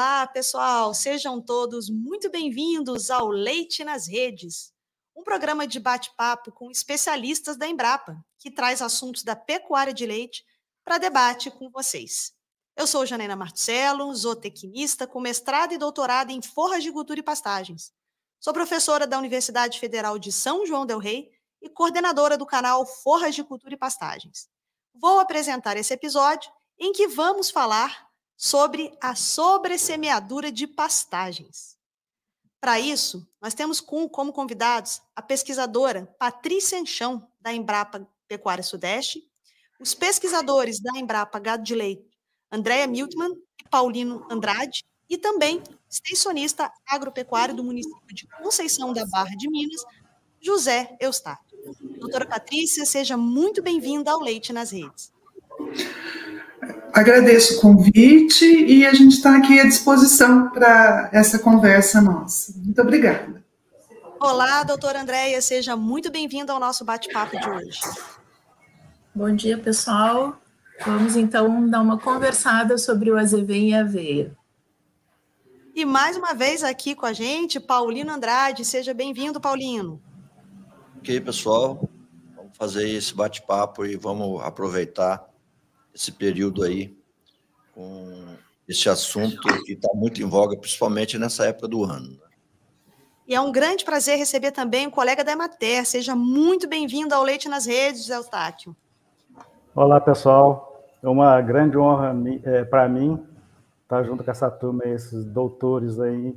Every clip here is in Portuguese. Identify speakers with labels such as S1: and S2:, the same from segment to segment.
S1: Olá, pessoal! Sejam todos muito bem-vindos ao Leite nas Redes, um programa de bate-papo com especialistas da Embrapa, que traz assuntos da pecuária de leite para debate com vocês. Eu sou Janena Marcelo, zootecnista com mestrado e doutorado em forragicultura e pastagens. Sou professora da Universidade Federal de São João del Rei e coordenadora do canal Forragicultura e Pastagens. Vou apresentar esse episódio em que vamos falar sobre a sobressemeadura de pastagens. Para isso, nós temos como convidados a pesquisadora Patrícia Enchão, da Embrapa Pecuária Sudeste, os pesquisadores da Embrapa Gado de Leite, Andréa Miltman e Paulino Andrade, e também extensionista agropecuário do município de Conceição da Barra de Minas, José Eustáquio. Doutora Patrícia, seja muito bem-vinda ao Leite nas Redes.
S2: Agradeço o convite e a gente está aqui à disposição para essa conversa nossa. Muito obrigada.
S1: Olá, doutora Andréia, seja muito bem-vinda ao nosso bate-papo de hoje.
S3: Bom dia, pessoal. Vamos então dar uma conversada sobre o azevém e a aveia.
S1: E mais uma vez aqui com a gente, Paulino Andrade. Seja bem-vindo, Paulino.
S4: Ok, pessoal. Vamos fazer esse bate-papo e vamos aproveitar esse período aí com esse assunto que está muito em voga, principalmente nessa época do ano. Né?
S1: E é um grande prazer receber também o colega da Emater. Seja muito bem-vindo ao Leite nas Redes, Eustáquio.
S5: Olá, pessoal. É uma grande honra é, para mim estar junto com essa turma, esses doutores aí,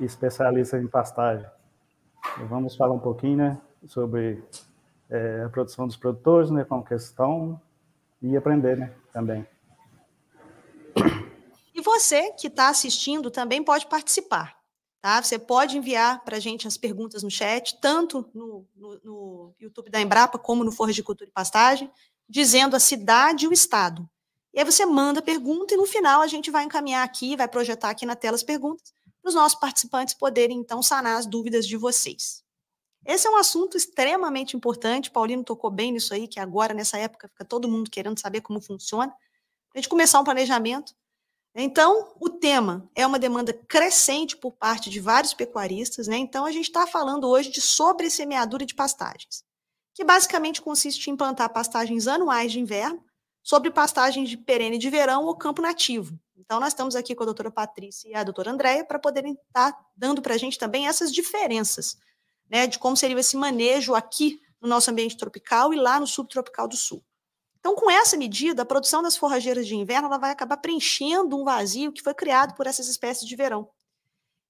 S5: especialistas em pastagem. vamos falar um pouquinho né, sobre é, a produção dos produtores, né, como questão e aprender, né, também.
S1: E você que está assistindo também pode participar, tá? Você pode enviar para a gente as perguntas no chat, tanto no, no, no, YouTube da Embrapa como no Forra de Cultura e Pastagem, dizendo a cidade e o estado. E aí você manda a pergunta e no final a gente vai encaminhar aqui, vai projetar aqui na tela as perguntas, para os nossos participantes poderem então sanar as dúvidas de vocês. Esse é um assunto extremamente importante. Paulino tocou bem nisso aí, que agora, nessa época, fica todo mundo querendo saber como funciona. A gente começar um planejamento. Então, o tema é uma demanda crescente por parte de vários pecuaristas, né? Então, a gente está falando hoje de sobressemeadura de pastagens, que basicamente consiste em plantar pastagens anuais de inverno sobre pastagens de perene de verão ou campo nativo. Então, nós estamos aqui com a doutora Patrícia e a doutora Andréia para poderem estar tá dando para a gente também essas diferenças né, de como seria esse manejo aqui no nosso ambiente tropical e lá no subtropical do sul. Então, com essa medida, a produção das forrageiras de inverno ela vai acabar preenchendo um vazio que foi criado por essas espécies de verão.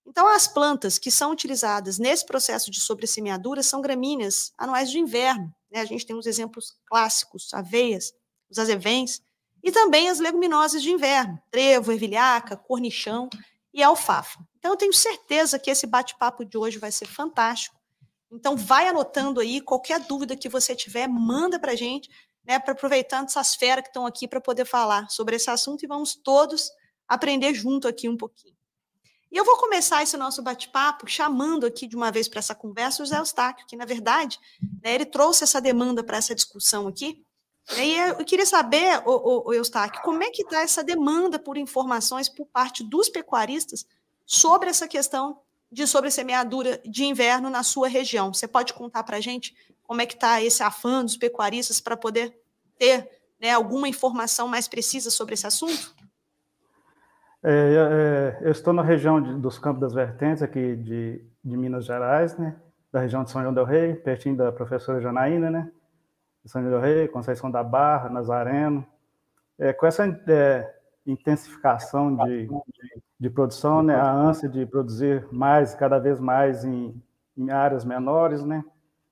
S1: Então, as plantas que são utilizadas nesse processo de sobressemeadura são gramíneas anuais de inverno. Né? A gente tem os exemplos clássicos, aveias, os azevens, e também as leguminosas de inverno, trevo, ervilhaca, cornichão e alfafa. Então, eu tenho certeza que esse bate-papo de hoje vai ser fantástico então, vai anotando aí, qualquer dúvida que você tiver, manda para a gente, né, para aproveitando essas feras que estão aqui para poder falar sobre esse assunto e vamos todos aprender junto aqui um pouquinho. E eu vou começar esse nosso bate-papo chamando aqui de uma vez para essa conversa o Zé Eustáquio, que, na verdade, né, ele trouxe essa demanda para essa discussão aqui. E eu queria saber, o, o, Eustáquio, como é que está essa demanda por informações por parte dos pecuaristas sobre essa questão de sobressemeadura de inverno na sua região. Você pode contar para a gente como é que está esse afã dos pecuaristas para poder ter né, alguma informação mais precisa sobre esse assunto?
S5: É, é, eu estou na região de, dos Campos das Vertentes, aqui de, de, Minas Gerais, né? da região de São João del Rei, pertinho da professora Janaína, né? São João del Rei, Conceição da Barra, Nazareno. É, com essa é, intensificação de, de, de, produção, né, a ânsia de produzir mais, cada vez mais em, em áreas menores, né?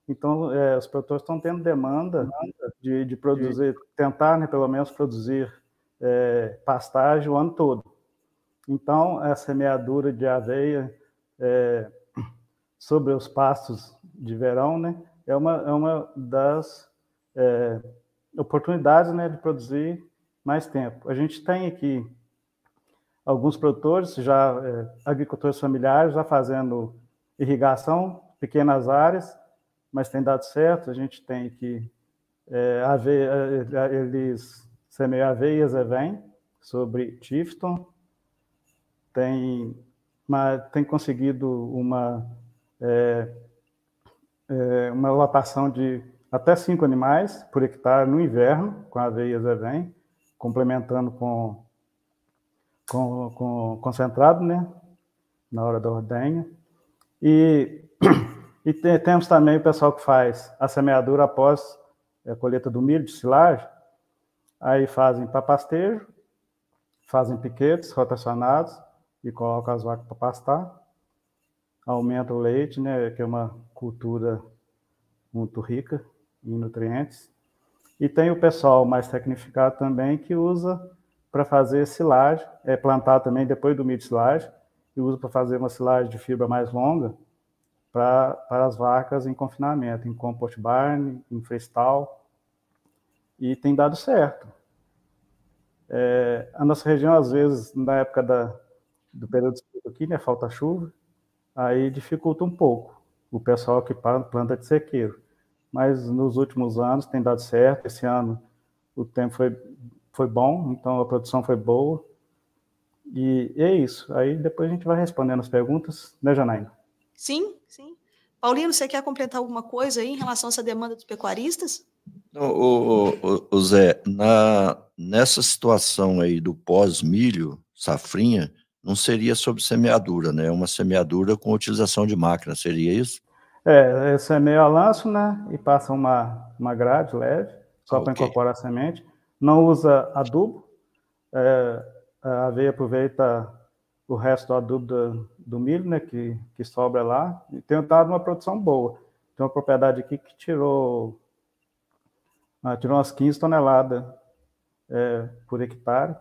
S5: Então, é, os produtores estão tendo demanda de, de produzir, tentar, né, pelo menos, produzir é, pastagem o ano todo. Então, a semeadura de aveia é, sobre os pastos de verão, né, é uma, é uma das é, oportunidades né, de produzir mais tempo. A gente tem aqui alguns produtores, já é, agricultores familiares, já fazendo irrigação, pequenas áreas, mas tem dado certo. A gente tem que é, aveia, é, eles semeiam aveias e vem sobre Tifton, tem, uma, tem conseguido uma, é, é, uma lotação de até cinco animais por hectare no inverno, com aveias e vem, complementando com, com, com concentrado, né, na hora da ordenha. E, e tem, temos também o pessoal que faz a semeadura após a colheita do milho de silagem, aí fazem para pastejo, fazem piquetes rotacionados e colocam as vacas para pastar, aumenta o leite, né, que é uma cultura muito rica em nutrientes. E tem o pessoal mais tecnificado também que usa para fazer silagem, é plantar também depois do milho de silagem, e usa para fazer uma silagem de fibra mais longa para, para as vacas em confinamento, em compost barn, em freestyle, e tem dado certo. É, a nossa região, às vezes, na época da, do período aqui, né, falta chuva, aí dificulta um pouco o pessoal que planta de sequeiro. Mas nos últimos anos tem dado certo, esse ano o tempo foi, foi bom, então a produção foi boa, e, e é isso. Aí depois a gente vai respondendo as perguntas, né, Janaína?
S1: Sim, sim. Paulino, você quer completar alguma coisa aí em relação a essa demanda dos pecuaristas?
S4: O, o, o Zé, na, nessa situação aí do pós-milho, safrinha, não seria sobre semeadura, né? Uma semeadura com utilização de máquina, seria isso?
S5: É, semeia a lanço, né? E passa uma, uma grade leve, só okay. para incorporar a semente. Não usa adubo. É, a aveia aproveita o resto do adubo do, do, milho, né? Que, que sobra lá. E tem dado uma produção boa. Tem uma propriedade aqui que tirou, ah, tirou umas 15 toneladas é, por hectare,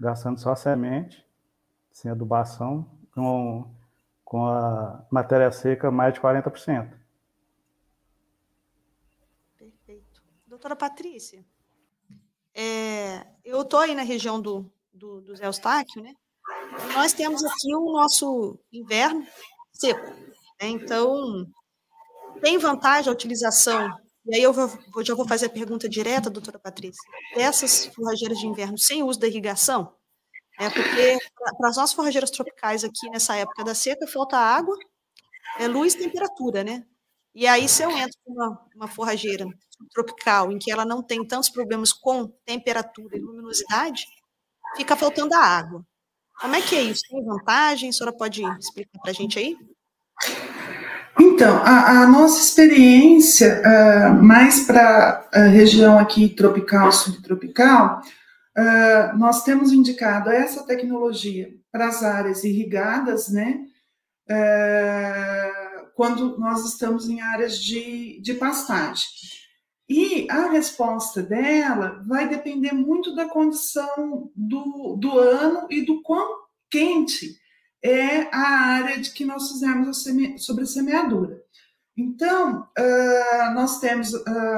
S5: gastando só semente sem adubação, com, com a matéria seca mais de 40%.
S1: Perfeito. Doutora Patrícia, é, eu estou aí na região do, do, do Zé Eustáquio, né? nós temos aqui o nosso inverno seco. Né? Então, tem vantagem a utilização, e aí eu vou, já vou fazer a pergunta direta, doutora Patrícia, dessas forrageiras de inverno sem uso da irrigação? É porque para as nossas forrageiras tropicais aqui nessa época da seca falta água, é luz e temperatura, né? E aí se eu entro com uma, forrageira tropical em que ela não tem tantos problemas com temperatura e luminosidade, fica faltando a água. Como é que é isso? Tem vantagem? A senhora pode explicar para a gente aí?
S2: Então, a, a nossa experiência, uh, mais para a região aqui tropical, subtropical, Uh, nós temos indicado essa tecnologia para as áreas irrigadas, né? Uh, quando nós estamos em áreas de, de pastagem. E a resposta dela vai depender muito da condição do, do ano e do quão quente é a área de que nós fizemos seme, sobre a semeadura. Então, uh, nós temos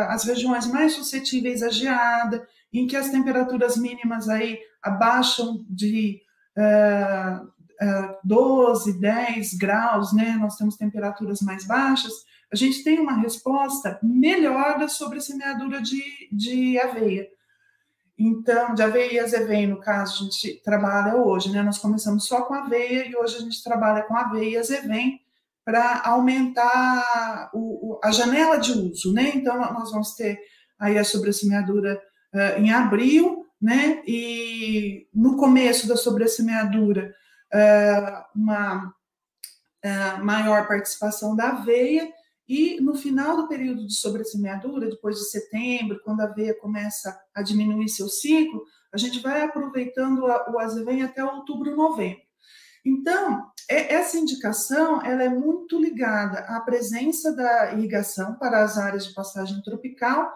S2: as regiões mais suscetíveis à geada, em que as temperaturas mínimas aí abaixam de uh, uh, 12, 10 graus, né? Nós temos temperaturas mais baixas. A gente tem uma resposta melhor sobre a semeadura de, de aveia. Então, de aveia e azevém, no caso, a gente trabalha hoje, né? Nós começamos só com aveia e hoje a gente trabalha com aveia e azevém para aumentar o, o, a janela de uso, né? Então, nós vamos ter aí a sobressemeadura uh, em abril, né? E no começo da sobressemeadura, uh, uma uh, maior participação da aveia, e no final do período de sobressemeadura, depois de setembro, quando a aveia começa a diminuir seu ciclo, a gente vai aproveitando o azevém até outubro, novembro. Então, essa indicação ela é muito ligada à presença da irrigação para as áreas de pastagem tropical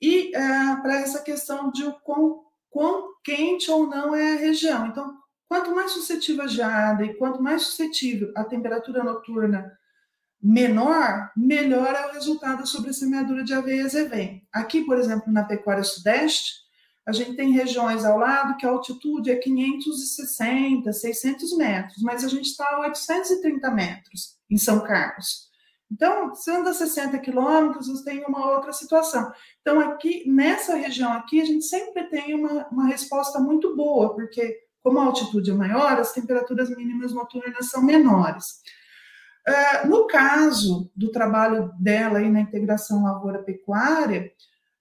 S2: e é, para essa questão de o quão quão quente ou não é a região. Então, quanto mais suscetível a geada e quanto mais suscetível a temperatura noturna menor, melhor é o resultado sobre a semeadura de aveia azevém. Aqui, por exemplo, na pecuária sudeste, a gente tem regiões ao lado que a altitude é 560, 600 metros, mas a gente está a 830 metros em São Carlos. Então, se anda 60 quilômetros, você tem uma outra situação. Então, aqui, nessa região aqui, a gente sempre tem uma, uma resposta muito boa, porque como a altitude é maior, as temperaturas mínimas noturnas são menores. Uh, no caso do trabalho dela aí na integração lavoura-pecuária,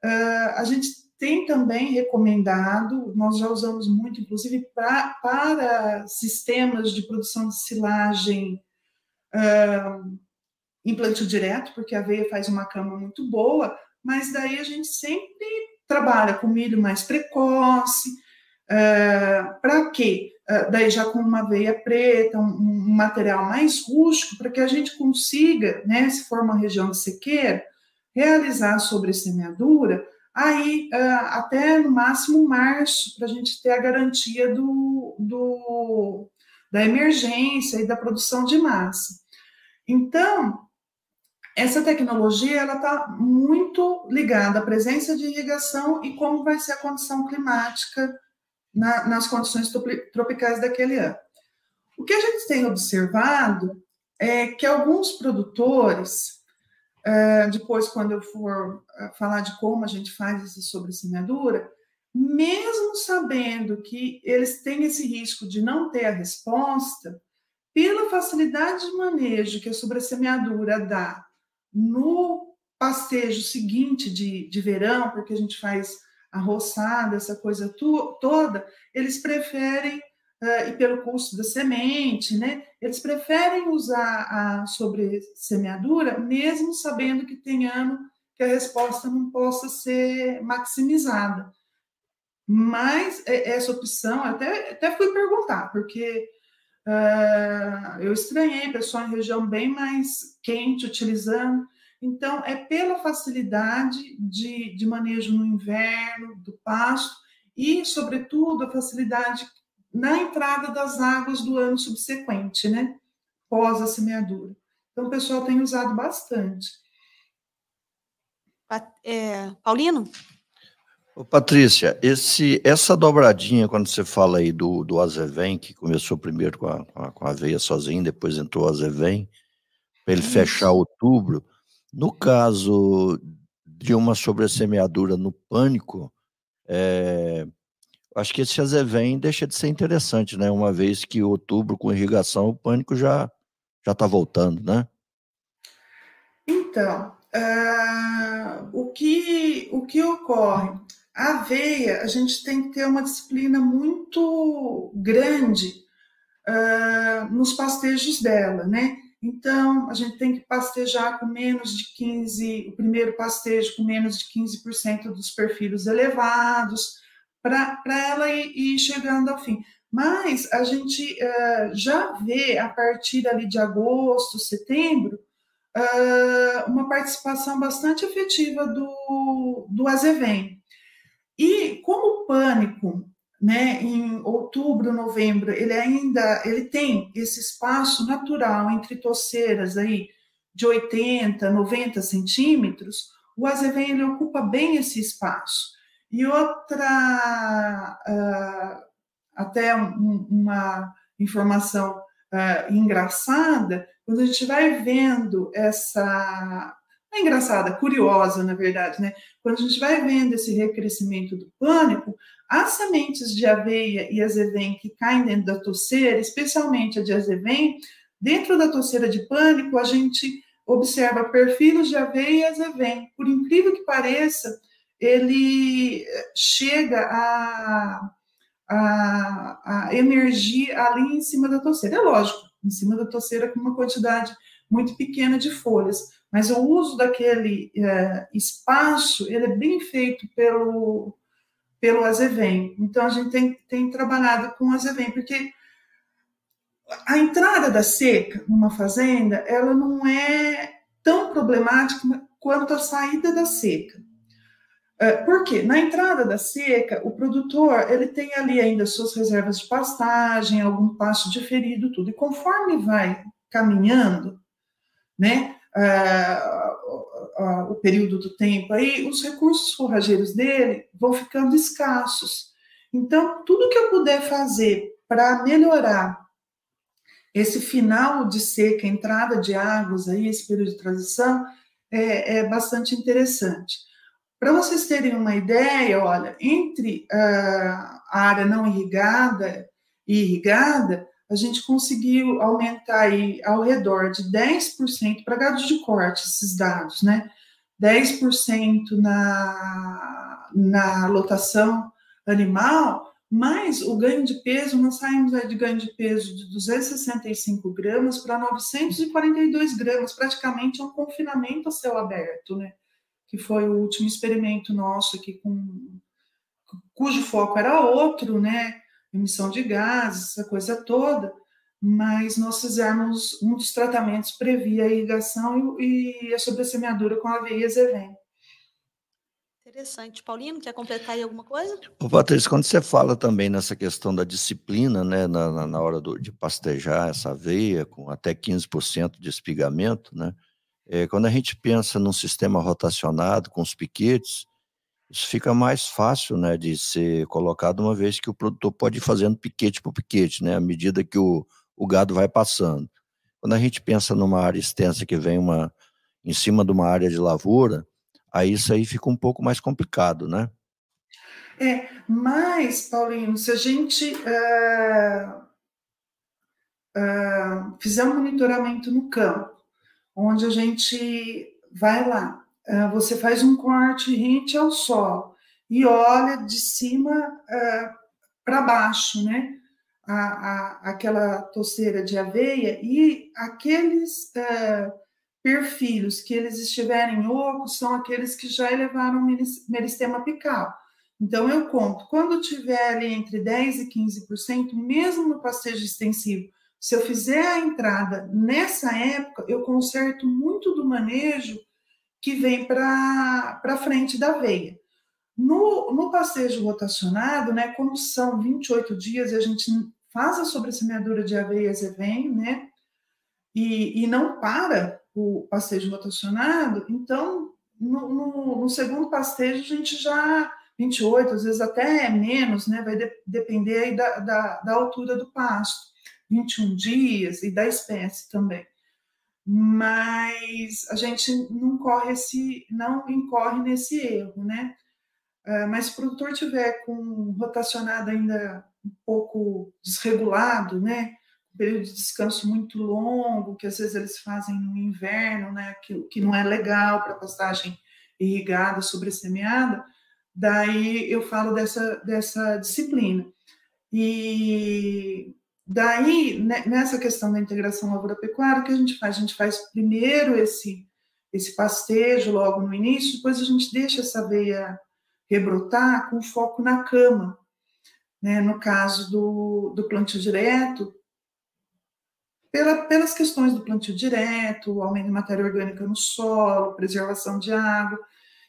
S2: uh, a gente tem também recomendado, nós já usamos muito, inclusive, pra, para sistemas de produção de silagem uh, em plantio direto, porque a aveia faz uma cama muito boa, mas daí a gente sempre trabalha com milho mais precoce, uh, para quê? Uh, daí já com uma aveia preta, um, um material mais rústico, para que a gente consiga, né, se for uma região de sequeira, realizar sobre semeadura aí uh, até no máximo março, para a gente ter a garantia do, do, da emergência e da produção de massa. Então, essa tecnologia ela está muito ligada à presença de irrigação e como vai ser a condição climática na, nas condições tropicais daquele ano. O que a gente tem observado é que alguns produtores, é, depois, quando eu for é, falar de como a gente faz essa sobressemeadura, mesmo sabendo que eles têm esse risco de não ter a resposta, pela facilidade de manejo que a sobressemeadura dá no pastejo seguinte de, de verão, porque a gente faz a roçada, essa coisa toda, eles preferem, uh, e pelo custo da semente, né, eles preferem usar a sobre semeadura, mesmo sabendo que tem ano que a resposta não possa ser maximizada. Mas essa opção, até, até fui perguntar, porque Uh, eu estranhei pessoal em região bem mais quente utilizando. Então, é pela facilidade de, de manejo no inverno, do pasto, e, sobretudo, a facilidade na entrada das águas do ano subsequente, né? Pós a semeadura. Então, o pessoal tem usado bastante.
S1: É, Paulino?
S4: Ô, Patrícia, esse, essa dobradinha, quando você fala aí do, do Azevém, que começou primeiro com a, com a, com a veia sozinho, depois entrou o Azevém, para ele fechar outubro, no caso de uma sobressemeadura no pânico, é, acho que esse Azevém deixa de ser interessante, né? Uma vez que outubro com irrigação, o pânico já já está voltando, né?
S2: Então, uh, o, que, o que ocorre? A aveia, a gente tem que ter uma disciplina muito grande uh, nos pastejos dela, né? Então, a gente tem que pastejar com menos de 15, o primeiro pastejo com menos de 15% dos perfis elevados, para ela ir, ir, chegando ao fim. Mas a gente uh, já vê, a partir ali de agosto, setembro, uh, uma participação bastante efetiva do, do azevém. E como o pânico, né, em outubro, novembro, ele ainda ele tem esse espaço natural entre toceiras aí de 80, 90 centímetros, o azevém ele ocupa bem esse espaço. E outra, uh, até um, uma informação uh, engraçada, quando a gente vai vendo essa é engraçada, curiosa, na verdade, né? Quando a gente vai vendo esse recrescimento do pânico, as sementes de aveia e azevém que caem dentro da toceira, especialmente a de azevém, dentro da toceira de pânico, a gente observa perfilos de aveia e azevém. Por incrível que pareça, ele chega a, a, a emergir ali em cima da toceira. É lógico, em cima da toceira com uma quantidade muito pequena de folhas mas o uso daquele é, espaço ele é bem feito pelo pelo azevém. Então a gente tem, tem trabalhado com azevém porque a entrada da seca numa fazenda ela não é tão problemática quanto a saída da seca. É, por quê? Na entrada da seca, o produtor ele tem ali ainda suas reservas de pastagem, algum pasto diferido, tudo. E conforme vai caminhando, né, uh, o período do tempo aí, os recursos forrageiros dele vão ficando escassos. Então, tudo que eu puder fazer para melhorar esse final de seca, entrada de águas aí, esse período de transição, é, é bastante interessante. Para vocês terem uma ideia, olha, entre uh, a área não irrigada e irrigada, a gente conseguiu aumentar aí ao redor de 10% para gado de corte, esses dados, né? 10% na, na lotação animal, mas o ganho de peso, nós saímos aí de ganho de peso de 265 gramas para 942 gramas, praticamente é um confinamento a céu aberto, né? Que foi o último experimento nosso aqui com cujo foco era outro, né? Emissão de gases, essa coisa toda, mas nós fizemos um dos tratamentos previa a irrigação e, a sobressemeadura com aveia e
S1: Interessante. Paulino, quer completar aí alguma coisa?
S4: Ô, Patrícia, quando você fala também nessa questão da disciplina, né, na, na hora do, de pastejar essa aveia com até 15% de espigamento, né, é, quando a gente pensa num sistema rotacionado com os piquetes, isso fica mais fácil né, de ser colocado, uma vez que o produtor pode ir fazendo piquete por piquete, né, à medida que o, o gado vai passando. Quando a gente pensa numa área extensa que vem uma, em cima de uma área de lavoura, aí isso aí fica um pouco mais complicado, né?
S2: É, mas, Paulinho, se a gente uh, uh, fizer um monitoramento no campo, onde a gente vai lá, você faz um corte rente ao solo e olha de cima para baixo, né? A, a, aquela toceira de aveia e aqueles perfilhos que eles estiverem ocos são aqueles que já elevaram meristema apical. Então, eu conto, quando tiver ali entre 10% e 15%, mesmo no pastejo extensivo, se eu fizer a entrada nessa época, eu conserto muito do manejo que vem para frente da veia. No, no pastejo rotacionado, né, como são 28 dias a gente faz a sobressemeadura de aveias e vem, né, e, e não para o pastejo rotacionado, então no, no, no, segundo pastejo a gente já 28, às vezes até menos, né? Vai de, depender aí da, da, da, altura do pasto, 21 dias e da espécie também. Mas a gente não corre esse, não incorre nesse erro, né? Uh, mas se o produtor tiver com rotacionado ainda um pouco desregulado, né? período de descanso muito longo, que às vezes eles fazem no inverno, né, que, que não é legal para pastagem irrigada, sobressemeada, daí eu falo dessa, dessa disciplina. E daí, né, nessa questão da integração lavoura-pecuária, o que a gente faz? A gente faz primeiro esse, esse pastejo logo no início, depois a gente deixa essa veia rebrotar com foco na cama. Né? No caso do, do plantio direto, pela, pelas questões do plantio direto, aumento de matéria orgânica no solo, preservação de água.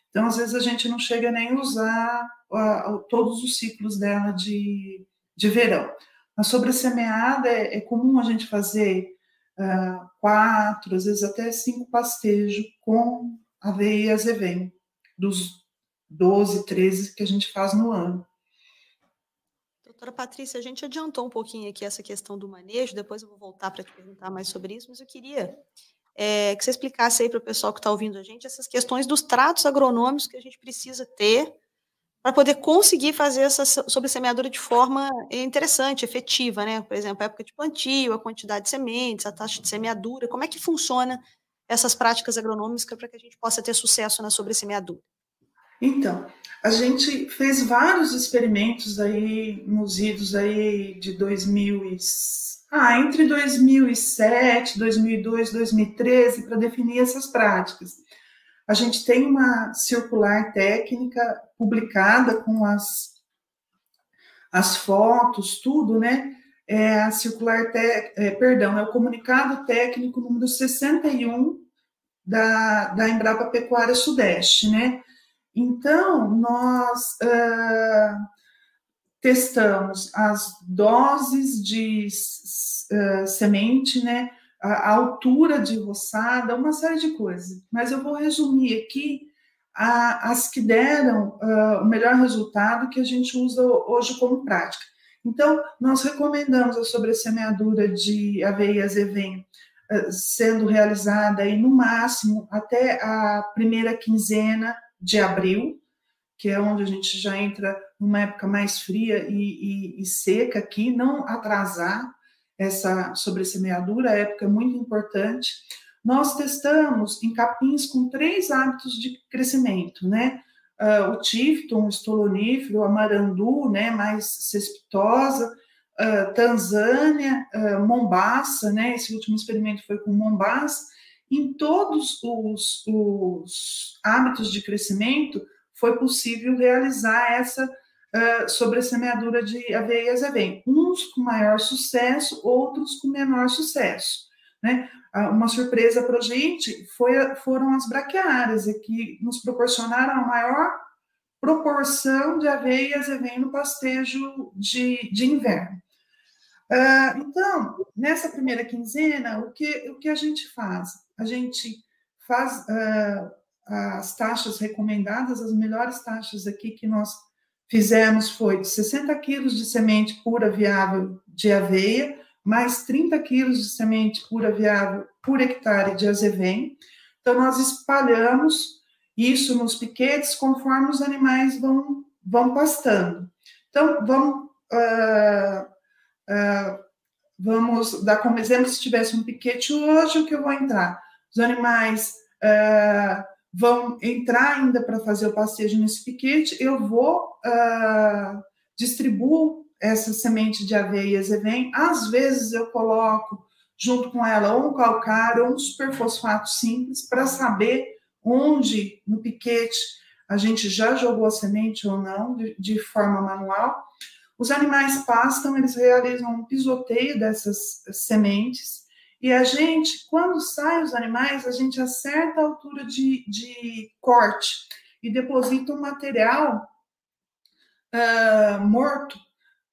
S2: Então, às vezes, a gente não chega nem a usar uh, todos os ciclos dela de, de verão. Na sobressemeada, é, é comum a gente fazer uh, quatro, às vezes até cinco pastejos com aveia e azevém, dos 12, 13 que a gente faz no ano.
S1: Doutora Patrícia, a gente adiantou um pouquinho aqui essa questão do manejo, depois eu vou voltar para te perguntar mais sobre isso, mas eu queria é, que você explicasse aí para o pessoal que está ouvindo a gente essas questões dos tratos agronômicos que a gente precisa ter para poder conseguir fazer essa sobressemeadura de forma interessante, efetiva, né? Por exemplo, a época de plantio, a quantidade de sementes, a taxa de semeadura, como é que funciona essas práticas agronômicas para que a gente possa ter sucesso na sobressemeadura?
S2: Então, a gente fez vários experimentos aí nos idos aí de 2000 e, ah, entre 2007, 2002, 2013 para definir essas práticas. A gente tem uma circular técnica publicada com as as fotos, tudo, né? É a circular, te, é, perdão, é o comunicado técnico número 61 da, da Embrapa Pecuária Sudeste, né? Então, nós uh, testamos as doses de uh, semente, né, a, altura de roçada, uma série de coisas. Mas eu vou resumir aqui a, as que deram uh, o melhor resultado que a gente usa hoje como prática. Então, nós recomendamos a sobressemeadura de aveia azevém sendo realizada aí no máximo até a primeira quinzena de abril, que é onde a gente já entra numa época mais fria e, e, e seca aqui, não atrasar essa sobressemeadura, a época é muito importante. Nós testamos em capins com três hábitos de crescimento, né? Uh, o tifton, o estolonífero, a marandu, né, mais cespitosa, uh, Tanzânia, uh, Mombasa, né, esse último experimento foi com Mombasa, em todos os, os hábitos de crescimento, foi possível realizar essa uh, sobressemeadura de aveia e azevém. Uns com maior sucesso, outros com menor sucesso. Né? Uh, uma surpresa para a gente foi, foram as braquiárias, que nos proporcionaram a maior proporção de aveia e azevém no pastejo de, de inverno. Uh, então, nessa primeira quinzena, o que, o que a gente faz? A gente faz uh, as taxas recomendadas, as melhores taxas aqui que nós fizemos foi de 60 quilos de semente pura viável de aveia, mais 30 quilos de semente pura viável por hectare de azevém. Então, nós espalhamos isso nos piquetes conforme os animais vão, vão pastando. Então, vamos, uh, uh, vamos dar como exemplo, se tivesse um piquete hoje, o que eu vou entrar? Os animais uh, vão entrar ainda para fazer o passeio nesse piquete, eu vou uh, distribuo essa semente de aveia e às vezes eu coloco junto com ela ou um calcário ou um superfosfato simples para saber onde no piquete a gente já jogou a semente ou não, de, de forma manual. Os animais pastam, eles realizam um pisoteio dessas sementes, e a gente, quando saem os animais, a gente acerta a altura de, de corte e deposita um material uh, morto,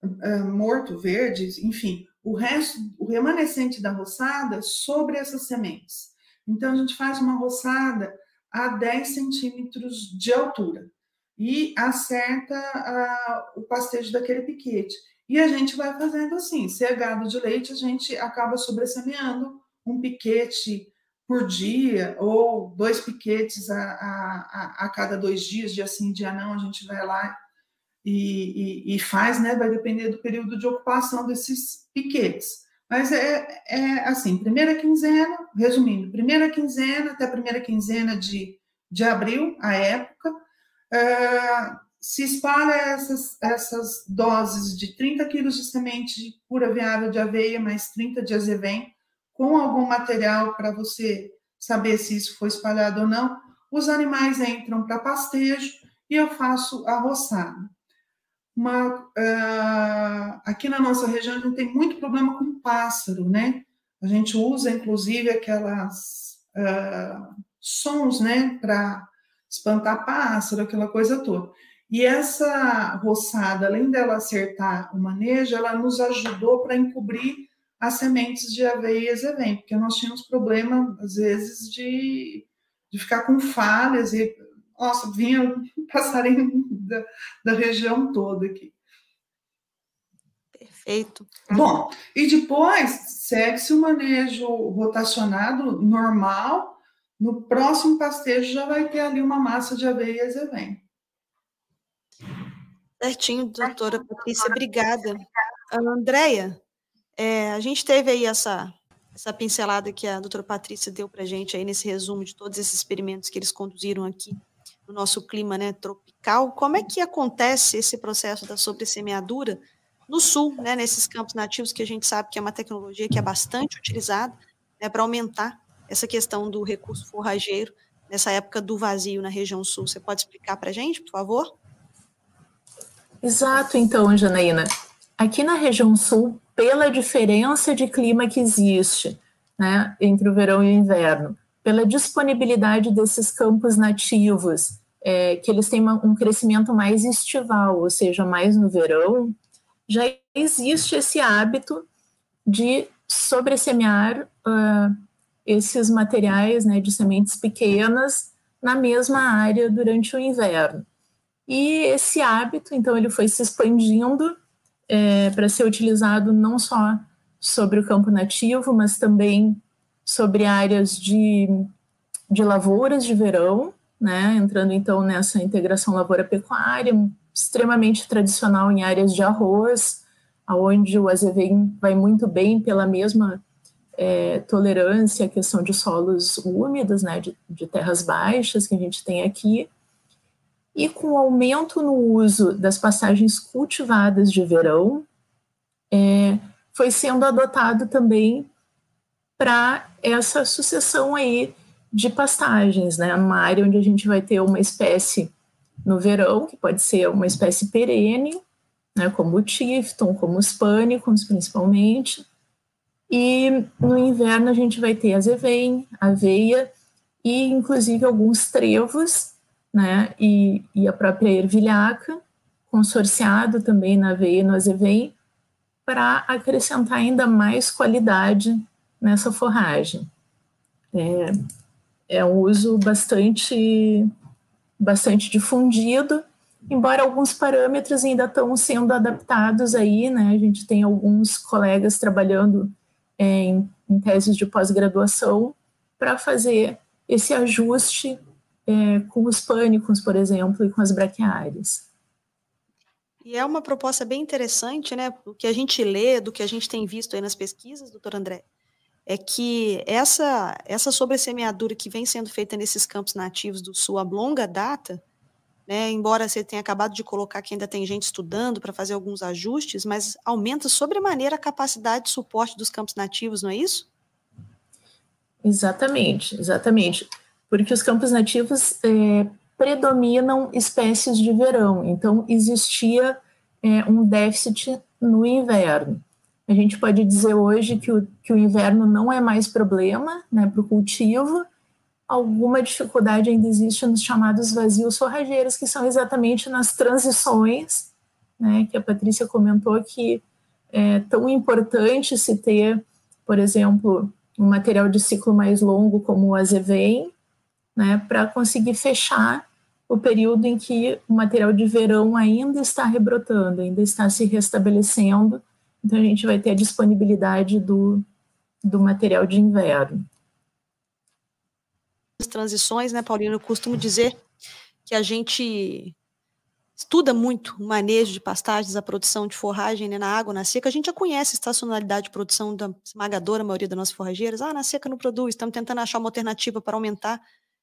S2: uh, morto, verde, enfim, o resto, o remanescente da roçada sobre essas sementes. Então, a gente faz uma roçada a 10 centímetros de altura e acerta uh, o pastejo daquele piquete. E a gente vai fazendo assim, se é gado de leite, a gente acaba sobressemeando um piquete por dia, ou dois piquetes a, a, a, cada dois dias, dia sim, dia não, a gente vai lá e, e, e, faz, né? Vai depender do período de ocupação desses piquetes. Mas é, é assim, primeira quinzena, resumindo, primeira quinzena até primeira quinzena de, de abril, a época, é, se espalha essas, essas doses de 30 quilos de semente pura viável de aveia, mais 30 de azevém, com algum material para você saber se isso foi espalhado ou não, os animais entram para pastejo e eu faço a roçada. Uma, uh, aqui na nossa região gente tem muito problema com pássaro, né? A gente usa, inclusive, aquelas uh, sons, né, para espantar pássaro, aquela coisa toda. E essa roçada, além dela acertar o manejo, ela nos ajudou para encobrir as sementes de aveia e azevém, porque nós tínhamos problema, às vezes, de, de ficar com falhas e, nossa, vinha passarinho da, da região toda aqui.
S1: Perfeito.
S2: Bom, e depois segue-se o manejo rotacionado normal, no próximo pastejo já vai ter ali uma massa de aveia e azevém.
S1: Certinho, doutora Patrícia, obrigada. Andréia, é, a gente teve aí essa, essa pincelada que a doutora Patrícia deu para a gente aí nesse resumo de todos esses experimentos que eles conduziram aqui no nosso clima né, tropical. Como é que acontece esse processo da sobressemeadura no sul, né, nesses campos nativos que a gente sabe que é uma tecnologia que é bastante utilizada né, para aumentar essa questão do recurso forrageiro nessa época do vazio na região sul. Você pode explicar para a gente, por favor?
S3: Exato, então, Janaína. Aqui na região sul, pela diferença de clima que existe né, entre o verão e o inverno, pela disponibilidade desses campos nativos é, que eles têm uma, um crescimento mais estival, ou seja, mais no verão, já existe esse hábito de sobressemear uh, esses materiais né, de sementes pequenas na mesma área durante o inverno. E esse hábito, então, ele foi se expandindo é, para ser utilizado não só sobre o campo nativo, mas também sobre áreas de, de lavouras de verão, né, entrando então nessa integração lavoura-pecuária, extremamente tradicional em áreas de arroz, aonde o azevém vai muito bem pela mesma é, tolerância à questão de solos úmidos, né, de, de terras baixas que a gente tem aqui, e com o aumento no uso das passagens cultivadas de verão, é, foi sendo adotado também para essa sucessão aí de pastagens, né? Uma área onde a gente vai ter uma espécie no verão, que pode ser uma espécie perene, né? Como o tifton, como os pânicos, principalmente. E no inverno a gente vai ter azevém, aveia e inclusive alguns trevos, né? E, e a própria ervilhaca, consorciado também na aveia e no azevém, para acrescentar ainda mais qualidade nessa forragem. É, é um uso bastante, bastante difundido, embora alguns parâmetros ainda estão sendo adaptados aí, né? A gente tem alguns colegas trabalhando é, em, em teses de pós-graduação para fazer esse ajuste é, com os pânicos, por exemplo, e com as braquiárias.
S1: E é uma proposta bem interessante, né? O que a gente lê, do que a gente tem visto aí nas pesquisas, doutor André, é que essa, essa sobressemeadura que vem sendo feita nesses campos nativos do Sul a longa data, né, embora você tenha acabado de colocar que ainda tem gente estudando para fazer alguns ajustes, mas aumenta sobremaneira a capacidade de suporte dos campos nativos, não é isso?
S3: Exatamente, exatamente. Porque os campos nativos é, predominam espécies de verão, então existia é, um déficit no inverno. A gente pode dizer hoje que o, que o inverno não é mais problema né, para o cultivo, alguma dificuldade ainda existe nos chamados vazios forrageiros, que são exatamente nas transições, né, que a Patrícia comentou que é tão importante se ter, por exemplo, um material de ciclo mais longo como o azevém, né, para conseguir fechar o período em que o material de verão ainda está rebrotando, ainda está se restabelecendo, então a gente vai ter a disponibilidade do, do material de inverno.
S1: As transições, né, Paulino, eu costumo dizer que a gente estuda muito o manejo de pastagens, a produção de forragem né, na água, na seca. A gente já conhece a estacionalidade de produção da esmagadora maioria das nossas forrageiras. Ah, na seca não produz, estamos tentando achar uma alternativa para aumentar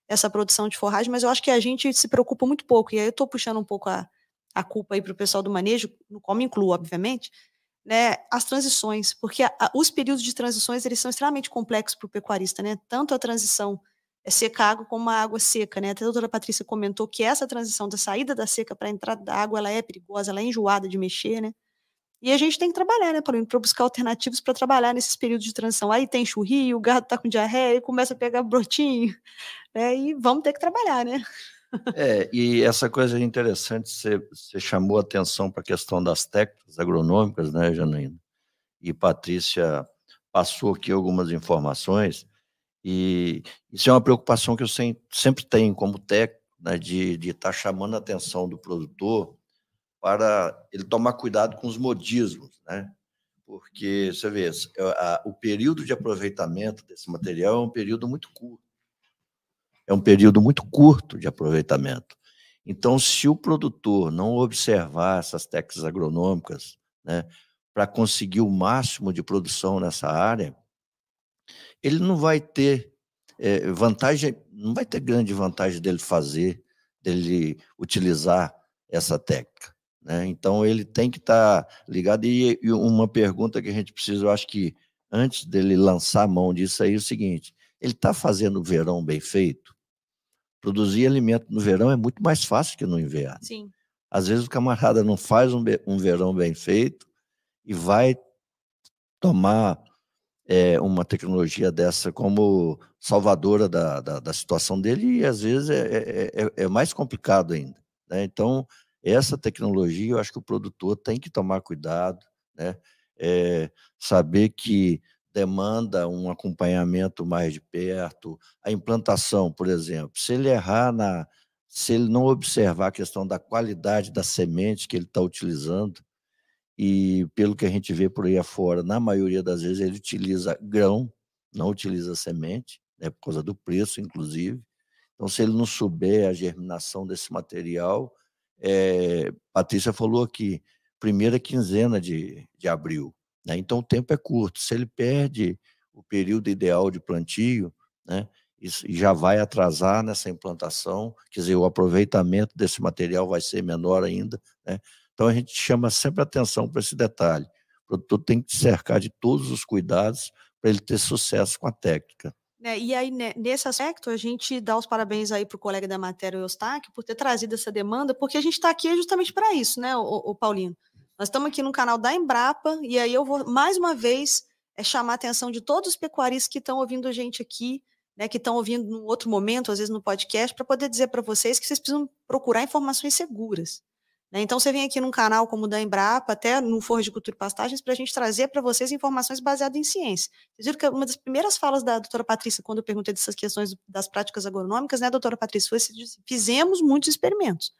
S1: essa produção de forragem, mas eu acho que a gente se preocupa muito pouco, e aí eu estou puxando um pouco a, a culpa aí para o pessoal do manejo, no qual me incluo, obviamente, né, as transições, porque a, a, os períodos de transições eles são extremamente complexos para o pecuarista, né? Tanto a transição é seca água como a água seca, né? Até a doutora Patrícia comentou que essa transição da saída da seca para a entrada da água ela é perigosa, ela é enjoada de mexer, né? E a gente tem que trabalhar, né, para buscar alternativas para trabalhar nesses períodos de transição. Aí tem churri, o gado está com diarreia, começa a pegar brotinho, né? E vamos ter que trabalhar, né?
S4: É, e essa coisa interessante, você, você chamou atenção para a questão das técnicas agronômicas, né, Janaína? E Patrícia passou aqui algumas informações, e isso é uma preocupação que eu sempre tenho como técnico, né, de estar tá chamando a atenção do produtor para ele tomar cuidado com os modismos, né? Porque, você vê, o período de aproveitamento desse material é um período muito curto é um período muito curto de aproveitamento. Então, se o produtor não observar essas técnicas agronômicas, né, para conseguir o máximo de produção nessa área, ele não vai ter é, vantagem, não vai ter grande vantagem dele fazer, dele utilizar essa técnica. Né? Então, ele tem que estar tá ligado. E, e uma pergunta que a gente precisa, eu acho que antes dele lançar a mão disso aí, é o seguinte: ele está fazendo o verão bem feito? Produzir alimento no verão é muito mais fácil que no inverno.
S1: Sim.
S4: Às vezes o camarada não faz um, um verão bem feito e vai tomar é, uma tecnologia dessa como salvadora da, da, da, situação dele e às vezes é, é, é, é mais complicado ainda. Né? Então, essa tecnologia, eu acho que o produtor tem que tomar cuidado, né? É, saber que demanda um acompanhamento mais de perto, a implantação, por exemplo, se ele errar na, se ele não observar a questão da qualidade da semente que ele está utilizando, e pelo que a gente vê por aí afora, na maioria das vezes ele utiliza grão, não utiliza semente, né, por causa do preço, inclusive. Então, se ele não souber a germinação desse material, é, Patrícia falou aqui, primeira quinzena de, de abril. Né? Então, o tempo é curto. Se ele perde o período ideal de plantio, né, já vai atrasar nessa implantação, quer dizer, o aproveitamento desse material vai ser menor ainda. Né? Então, a gente chama sempre atenção para esse detalhe. O produtor tem que cercar de todos os cuidados para ele ter sucesso com a técnica.
S1: É, e aí, né, nesse aspecto, a gente dá os parabéns aí para o colega da matéria, o Eustáquio, por ter trazido essa demanda, porque a gente está aqui justamente para isso, né, o, o, Paulino? Nós estamos aqui no canal da Embrapa, e aí eu vou, mais uma vez, é, chamar a atenção de todos os pecuaristas que estão ouvindo a gente aqui, né, que estão ouvindo num outro momento, às vezes no podcast, para poder dizer para vocês que vocês precisam procurar informações seguras. Né? Então, você vem aqui num canal como o da Embrapa, até no Forro de Cultura e Pastagens, para a gente trazer para vocês informações baseadas em ciência. Vocês viram que uma das primeiras falas da doutora Patrícia, quando eu perguntei dessas questões das práticas agronômicas, né, doutora Patrícia, foi assim, fizemos muitos experimentos.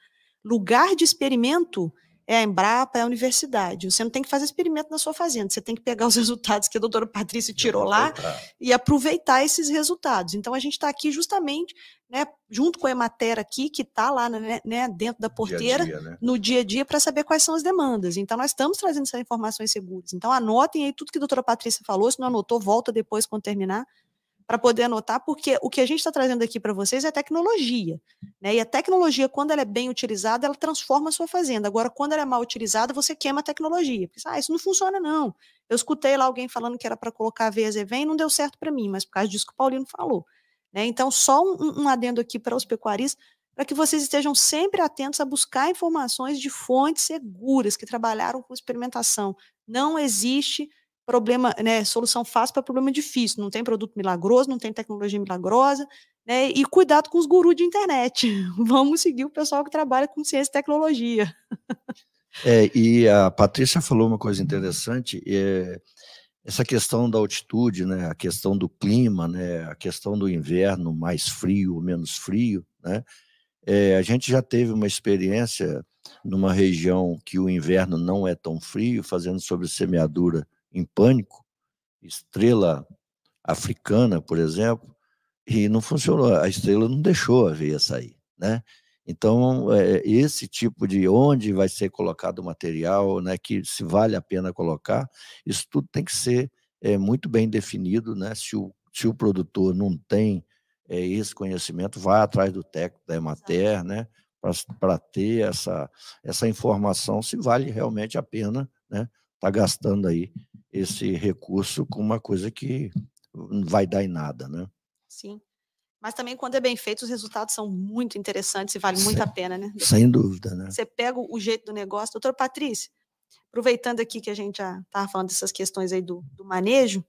S1: Lugar de experimento é a Embrapa, é a universidade. Você não tem que fazer experimento na sua fazenda, você tem que pegar os resultados que a doutora Patrícia tirou lá e aproveitar esses resultados. Então, a gente está aqui justamente, né, junto com a Emater aqui, que está lá né, né, dentro da porteira, dia dia, né? no dia a dia, para saber quais são as demandas. Então, nós estamos trazendo essas informações seguras. Então, anotem aí tudo que a doutora Patrícia falou, se não anotou, volta depois quando terminar, para poder anotar, porque o que a gente está trazendo aqui para vocês é tecnologia. Né? E a tecnologia, quando ela é bem utilizada, ela transforma a sua fazenda. Agora, quando ela é mal utilizada, você queima a tecnologia. Porque, ah, isso não funciona, não. Eu escutei lá alguém falando que era para colocar a VZV e não deu certo para mim, mas por causa disso que o Paulino falou. Né? Então, só um, um adendo aqui para os pecuaristas, para que vocês estejam sempre atentos a buscar informações de fontes seguras que trabalharam com experimentação. Não existe problema, né, solução fácil para problema difícil. Não tem produto milagroso, não tem tecnologia milagrosa, né? E cuidado com os gurus de internet. Vamos seguir o pessoal que trabalha com ciência e tecnologia.
S4: É, e a Patrícia falou uma coisa interessante, é, essa questão da altitude, né, a questão do clima, né, a questão do inverno mais frio, menos frio, né, é, a gente já teve uma experiência numa região que o inverno não é tão frio, fazendo sobre semeadura em pânico, estrela africana, por exemplo, e não funcionou. A estrela não deixou a veia sair, né? Então, é, esse tipo de onde vai ser colocado o material, né, que se vale a pena colocar, isso tudo tem que ser é, muito bem definido, né? Se o, se o produtor não tem é, esse conhecimento, vai atrás do técnico da Emater, né? Para ter essa, essa informação, se vale realmente a pena, né? Tá gastando aí esse recurso com uma coisa que não vai dar em nada, né?
S1: Sim. Mas também, quando é bem feito, os resultados são muito interessantes e vale muito a pena, né?
S4: Sem dúvida, né?
S1: Você pega o jeito do negócio. Doutora Patrícia, aproveitando aqui que a gente já estava falando dessas questões aí do, do, manejo,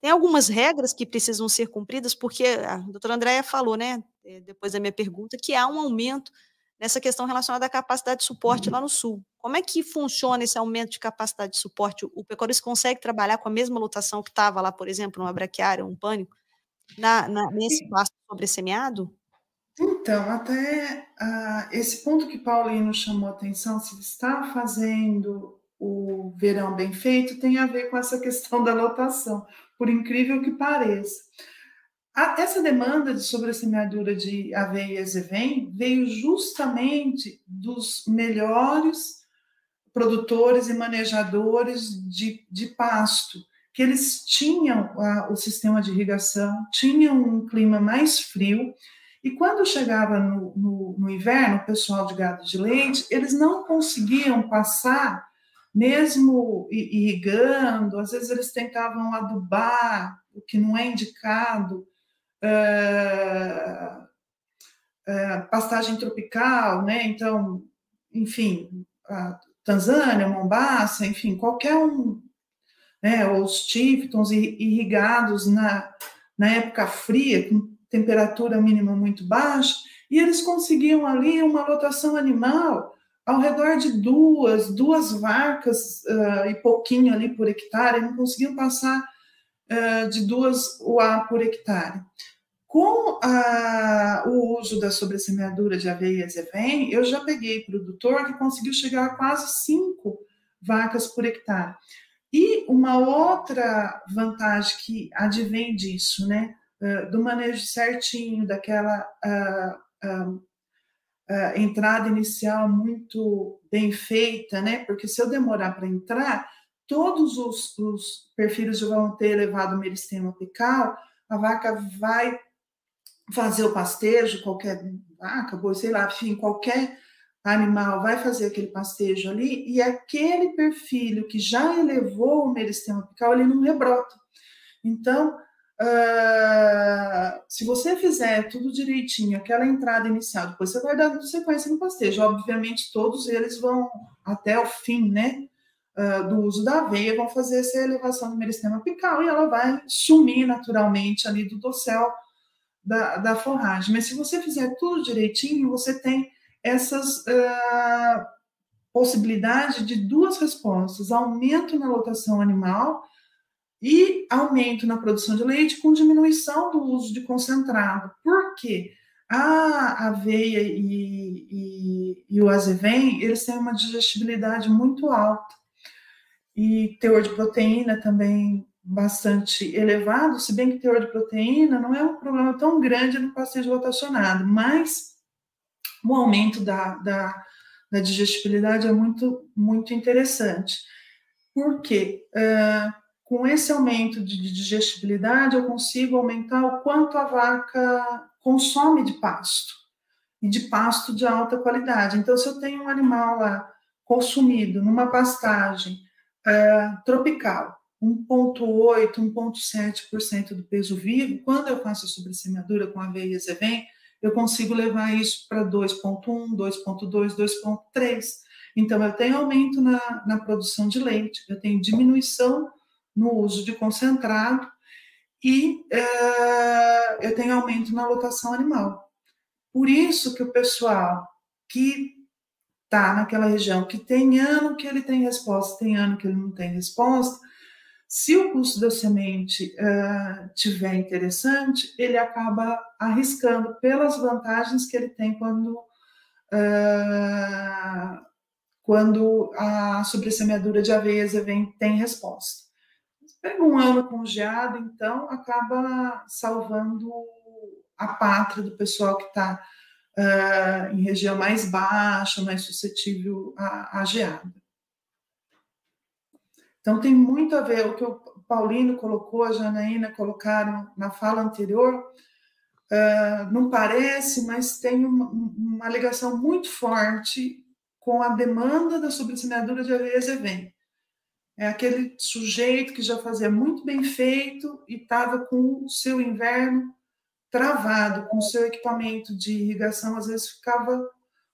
S1: tem algumas regras que precisam ser cumpridas, porque a doutora Andréia falou, né, eh, depois da minha pergunta, que há um aumento nessa questão relacionada à capacidade de suporte lá no Sul. Como é que funciona esse aumento de capacidade de suporte? O pecuarista consegue trabalhar com a mesma lotação que estava lá, por exemplo, numa braquiária, um pânico, na, na, nesse espaço sobressemeado?
S2: Então, até uh, esse ponto que Paulino chamou a atenção, se está fazendo o verão bem feito, tem a ver com essa questão da lotação, por incrível que pareça. A, essa demanda de sobressemeadura de aveia e veio justamente dos melhores produtores e manejadores de, de pasto, que eles tinham o sistema de irrigação, tinham um clima mais frio, e quando chegava no, no, no, inverno, o pessoal de gado de leite, eles não conseguiam passar, mesmo irrigando, às vezes eles tentavam adubar, o que não é indicado, uh, uh, pastagem tropical, né? Então, enfim, Tanzânia, Mombasa, enfim, qualquer um né, os tíftons irrigados na, na época fria, com temperatura mínima muito baixa, e eles conseguiam ali uma lotação animal ao redor de duas, duas vacas uh, e pouquinho ali por hectare, não conseguiam passar uh, de duas UA por hectare. Com a, o uso da sobressemeadura de aveia e eu já peguei produtor que conseguiu chegar a quase cinco vacas por hectare. E uma outra vantagem que advém disso, né, uh, do manejo certinho, daquela uh, entrada inicial muito bem feita, né? Porque se eu demorar para entrar, todos os, os perfis vão ter elevado meristema apical, a vaca vai fazer o pastejo, qualquer vaca, boi, sei lá, enfim, qualquer animal vai fazer aquele pastejo ali, e aquele perfil que já elevou o meristema apical, ele não rebrota. Então, Uh, se você fizer tudo direitinho, aquela entrada inicial, depois você vai dando sequência no pastejo. Obviamente, todos eles vão até o fim, né? Do uso da aveia, vão fazer essa elevação do meristema apical e ela vai sumir naturalmente ali do dossel da, da forragem. Mas se você fizer tudo direitinho, você tem essas uh, possibilidades de duas respostas: aumento na lotação animal e aumento na produção de leite com diminuição do uso de concentrado. Por quê? A aveia e, e, e o azevém, eles têm uma digestibilidade muito alta e teor de proteína também bastante elevado, se bem que teor de proteína não é um problema tão grande no pastejo rotacionado, mas o aumento da, da, da digestibilidade é muito, muito interessante. Por quê? Uh, com esse aumento de digestibilidade, eu consigo aumentar o quanto a vaca consome de pasto, e de pasto de alta qualidade. Então, se eu tenho um animal lá consumido numa pastagem uh, tropical, 1,8%, 1,7% do peso vivo, quando eu faço a sobressemeadura com aveia e eu consigo levar isso para 2,1%, 2,2%, 2,3%. Então, eu tenho aumento na, na produção de leite, eu tenho diminuição no uso de concentrado e uh, eu tenho aumento na lotação animal. Por isso que o pessoal que está naquela região, que tem ano que ele tem resposta, tem ano que ele não tem resposta, se o custo da semente uh, tiver interessante, ele acaba arriscando pelas vantagens que ele tem quando, uh, quando a sobressemeadura de aveias vem, tem resposta. Pega um ano congeado, então, acaba salvando a pátria do pessoal que está uh, em região mais baixa, mais suscetível à, à geada. Então, tem muito a ver o que o Paulino colocou, a Janaína colocaram na fala anterior, uh, não parece, mas tem uma, uma, ligação muito forte com a demanda da sobressemeadura de aveia vem é aquele sujeito que já fazia muito bem feito e estava com o seu inverno travado, com seu equipamento de irrigação, às vezes ficava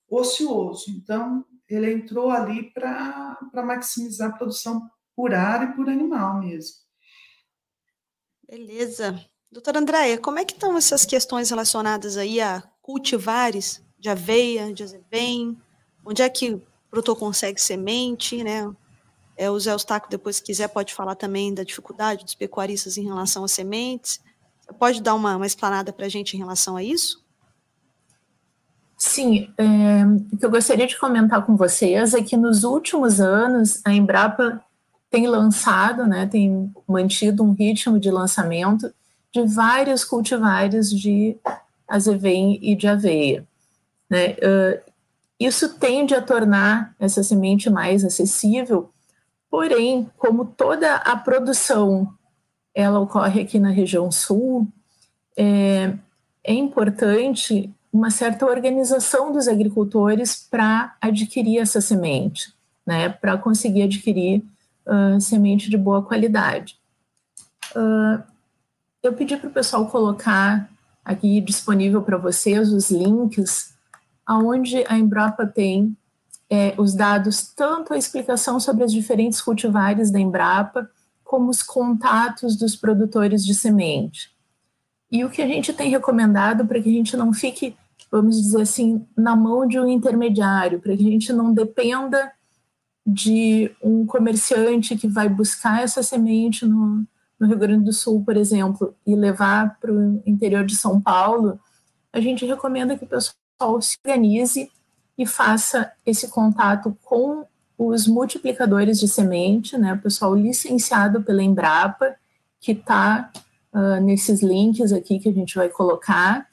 S2: ocioso. Então, ele entrou ali para maximizar a produção por ar e por animal mesmo.
S1: Beleza. Doutora Andréia, como é que estão essas questões relacionadas aí a cultivares de aveia, de azevém? Onde é que o produtor consegue semente, né? É, o Zé Eustáquio, depois, se quiser, pode falar também da dificuldade dos pecuaristas em relação às sementes. Pode dar uma, uma explanada para a gente em relação a isso?
S3: Sim, é, o que eu gostaria de comentar com vocês é que nos últimos anos a Embrapa tem lançado, né, tem mantido um ritmo de lançamento de vários cultivares de azevém e de aveia. Né? Uh, isso tende a tornar essa semente mais acessível Porém, como toda a produção ela ocorre aqui na região sul, é, é importante uma certa organização dos agricultores para adquirir essa semente, né, para conseguir adquirir uh, semente de boa qualidade. Uh, eu pedi para o pessoal colocar aqui disponível para vocês os links aonde a Embrapa tem é, os dados, tanto a explicação sobre as diferentes cultivares da Embrapa, como os contatos dos produtores de semente. E o que a gente tem recomendado para que a gente não fique, vamos dizer assim, na mão de um intermediário, para que a gente não dependa de um comerciante que vai buscar essa semente no, no Rio Grande do Sul, por exemplo, e levar para o interior de São Paulo, a gente recomenda que o pessoal se organize e faça esse contato com os multiplicadores de semente, né, o pessoal licenciado pela Embrapa, que está uh, ah, nesses links aqui que a gente vai colocar,